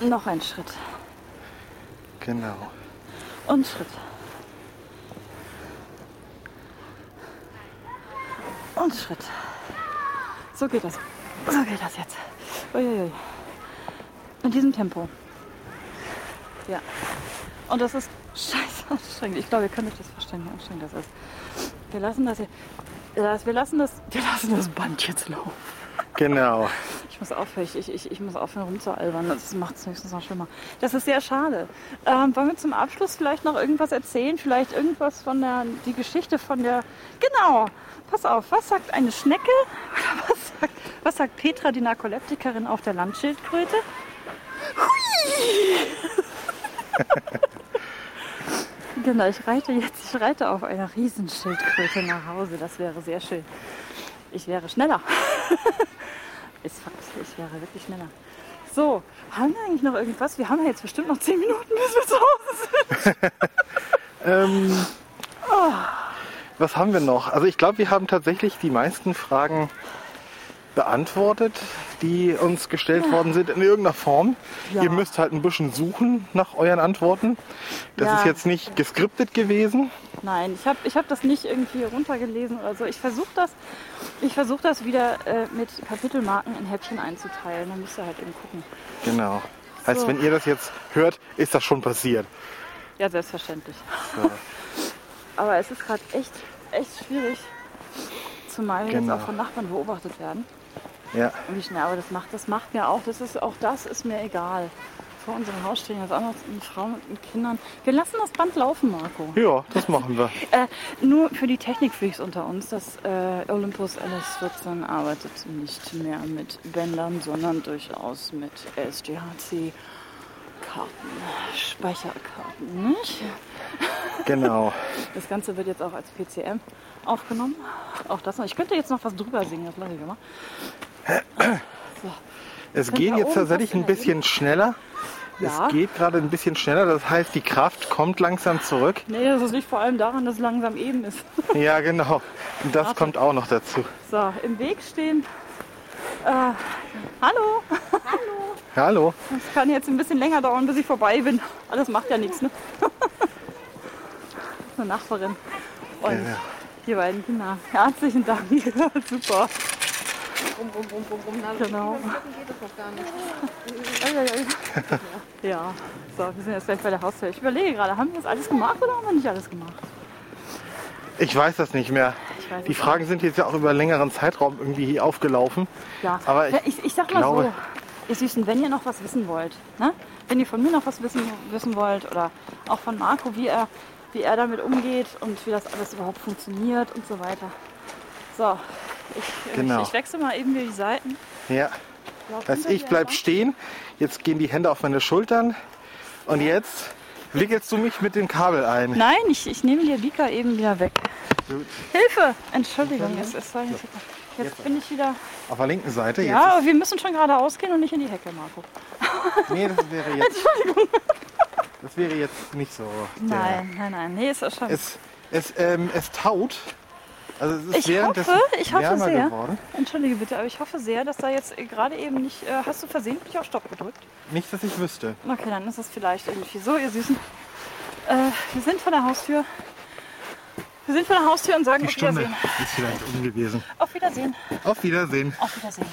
[SPEAKER 1] Noch ein Schritt.
[SPEAKER 2] Genau.
[SPEAKER 1] Und Schritt. Und Schritt. So geht das. So geht das jetzt. Uiuiui. In diesem Tempo. Ja. Und das ist scheiße anstrengend. Ich glaube, ihr könnt euch das vorstellen, wie anstrengend das ist. Wir lassen das, hier- wir lassen das, wir lassen das Band jetzt laufen.
[SPEAKER 2] Genau.
[SPEAKER 1] Ich muss aufhören, ich, ich, ich muss aufhören rumzualbern. Das macht es höchstens noch schlimmer. Das ist sehr schade. Ähm, wollen wir zum Abschluss vielleicht noch irgendwas erzählen? Vielleicht irgendwas von der, die Geschichte von der. Genau. Pass auf, was sagt eine Schnecke? Was sagt, was sagt Petra, die Narkoleptikerin auf der Landschildkröte? Hui! genau, ich reite jetzt, ich reite auf einer Riesenschildkröte nach Hause. Das wäre sehr schön. Ich wäre schneller. Ist ich wäre wirklich schneller. So, haben wir eigentlich noch irgendwas? Wir haben ja jetzt bestimmt noch 10 Minuten, bis wir zu Hause sind.
[SPEAKER 2] Ähm, Was haben wir noch? Also ich glaube, wir haben tatsächlich die meisten Fragen beantwortet, die uns gestellt worden sind in irgendeiner Form.
[SPEAKER 1] Ja.
[SPEAKER 2] Ihr müsst halt ein bisschen suchen nach euren Antworten. Das
[SPEAKER 1] Ja.
[SPEAKER 2] ist jetzt nicht geskriptet gewesen.
[SPEAKER 1] Nein, ich habe ich hab das nicht irgendwie runtergelesen oder so. Ich versuche das, ich versuch das wieder äh, mit Kapitelmarken in Häppchen einzuteilen. Dann müsst ihr halt eben gucken.
[SPEAKER 2] Genau. Heißt,
[SPEAKER 1] So.
[SPEAKER 2] wenn ihr das jetzt hört, ist das schon passiert.
[SPEAKER 1] Ja, selbstverständlich.
[SPEAKER 2] So.
[SPEAKER 1] Aber es ist gerade echt, echt schwierig. Zumal
[SPEAKER 2] Genau.
[SPEAKER 1] jetzt auch von Nachbarn beobachtet werden.
[SPEAKER 2] Ja,
[SPEAKER 1] Wie schnell, aber das macht, das macht mir auch, das ist, auch das ist mir egal. Vor unserem Haus stehen jetzt auch noch eine Frau mit den Kindern. Wir lassen das Band laufen, Marco.
[SPEAKER 2] ja das machen wir.
[SPEAKER 1] Äh, nur für die Technikfreaks unter uns, das äh, Olympus LS14 arbeitet nicht mehr mit Bändern, sondern durchaus mit SGHC Karten, Speicherkarten, nicht?
[SPEAKER 2] Genau.
[SPEAKER 1] Das Ganze wird jetzt auch als PCM aufgenommen. Auch das noch. Ich könnte jetzt noch was drüber singen, das lasse ich immer.
[SPEAKER 2] Es geht jetzt tatsächlich ein bisschen schneller.
[SPEAKER 1] Ja.
[SPEAKER 2] Es geht gerade ein bisschen schneller. Das heißt, die Kraft kommt langsam zurück.
[SPEAKER 1] Nee, das liegt vor allem daran, dass es langsam eben ist.
[SPEAKER 2] Ja, genau. Und das
[SPEAKER 1] Warte.
[SPEAKER 2] kommt auch noch dazu.
[SPEAKER 1] So, im Weg stehen. Äh, hallo.
[SPEAKER 2] Hallo.
[SPEAKER 1] Das kann jetzt ein bisschen länger dauern, bis ich vorbei bin. Aber das macht ja nichts, ne? Eine Nachbarin. Und
[SPEAKER 2] Ja, ja.
[SPEAKER 1] die beiden Kinder. Herzlichen Dank. Super.
[SPEAKER 3] Rum, rum, rum, rum, rum. Na,
[SPEAKER 1] Genau.
[SPEAKER 3] gucken geht das noch gar nicht.
[SPEAKER 1] Ei, ei, ei. Ja, so, wir sind jetzt gleich bei der Haustür. Ich überlege gerade, haben wir das alles gemacht oder haben wir nicht alles gemacht?
[SPEAKER 2] Ich weiß das nicht mehr. Die Fragen sind jetzt ja auch über einen längeren Zeitraum irgendwie hier aufgelaufen.
[SPEAKER 1] Ja,
[SPEAKER 2] Aber ich
[SPEAKER 1] ich, ich sag mal
[SPEAKER 2] glaube-
[SPEAKER 1] so, ihr Süßen, wenn ihr noch was wissen wollt, ne? wenn ihr von mir noch was wissen, wissen wollt oder auch von Marco, wie er, wie er damit umgeht und wie das alles überhaupt funktioniert und so weiter. So, ich,
[SPEAKER 2] Genau.
[SPEAKER 1] ich, ich wechsle mal eben wieder die Seiten.
[SPEAKER 2] Ja.
[SPEAKER 1] Hinter
[SPEAKER 2] ich bleib stehen. Jetzt gehen die Hände auf meine Schultern. Und jetzt wickelst du mich mit dem Kabel ein.
[SPEAKER 1] Nein, ich, ich nehme dir Bika eben wieder weg.
[SPEAKER 2] Gut.
[SPEAKER 1] Hilfe! Entschuldigung, jetzt, ist, jetzt, jetzt bin ich wieder.
[SPEAKER 2] Auf der linken Seite. Jetzt
[SPEAKER 1] Ja, wir müssen schon geradeaus gehen und nicht in die Hecke, Marco.
[SPEAKER 2] nee, das wäre jetzt. Das wäre jetzt nicht so.
[SPEAKER 1] Nein, nein, nein. Nee, ist das schon.
[SPEAKER 2] Es, es, ähm, es taut. Also es ist
[SPEAKER 1] Ich hoffe, ich hoffe sehr.
[SPEAKER 2] geworden.
[SPEAKER 1] Entschuldige bitte, aber ich hoffe sehr, dass da jetzt gerade eben nicht. Äh, hast du versehentlich auf Stopp gedrückt?
[SPEAKER 2] Nicht, dass ich wüsste.
[SPEAKER 1] Okay, dann ist es vielleicht irgendwie so, ihr Süßen. Äh, wir sind vor der Haustür. Wir sind vor der Haustür und sagen
[SPEAKER 2] Die
[SPEAKER 1] auf
[SPEAKER 2] Stunde
[SPEAKER 1] Wiedersehen.
[SPEAKER 2] ist vielleicht um gewesen.
[SPEAKER 1] Auf Wiedersehen.
[SPEAKER 2] Auf Wiedersehen.
[SPEAKER 1] Auf Wiedersehen.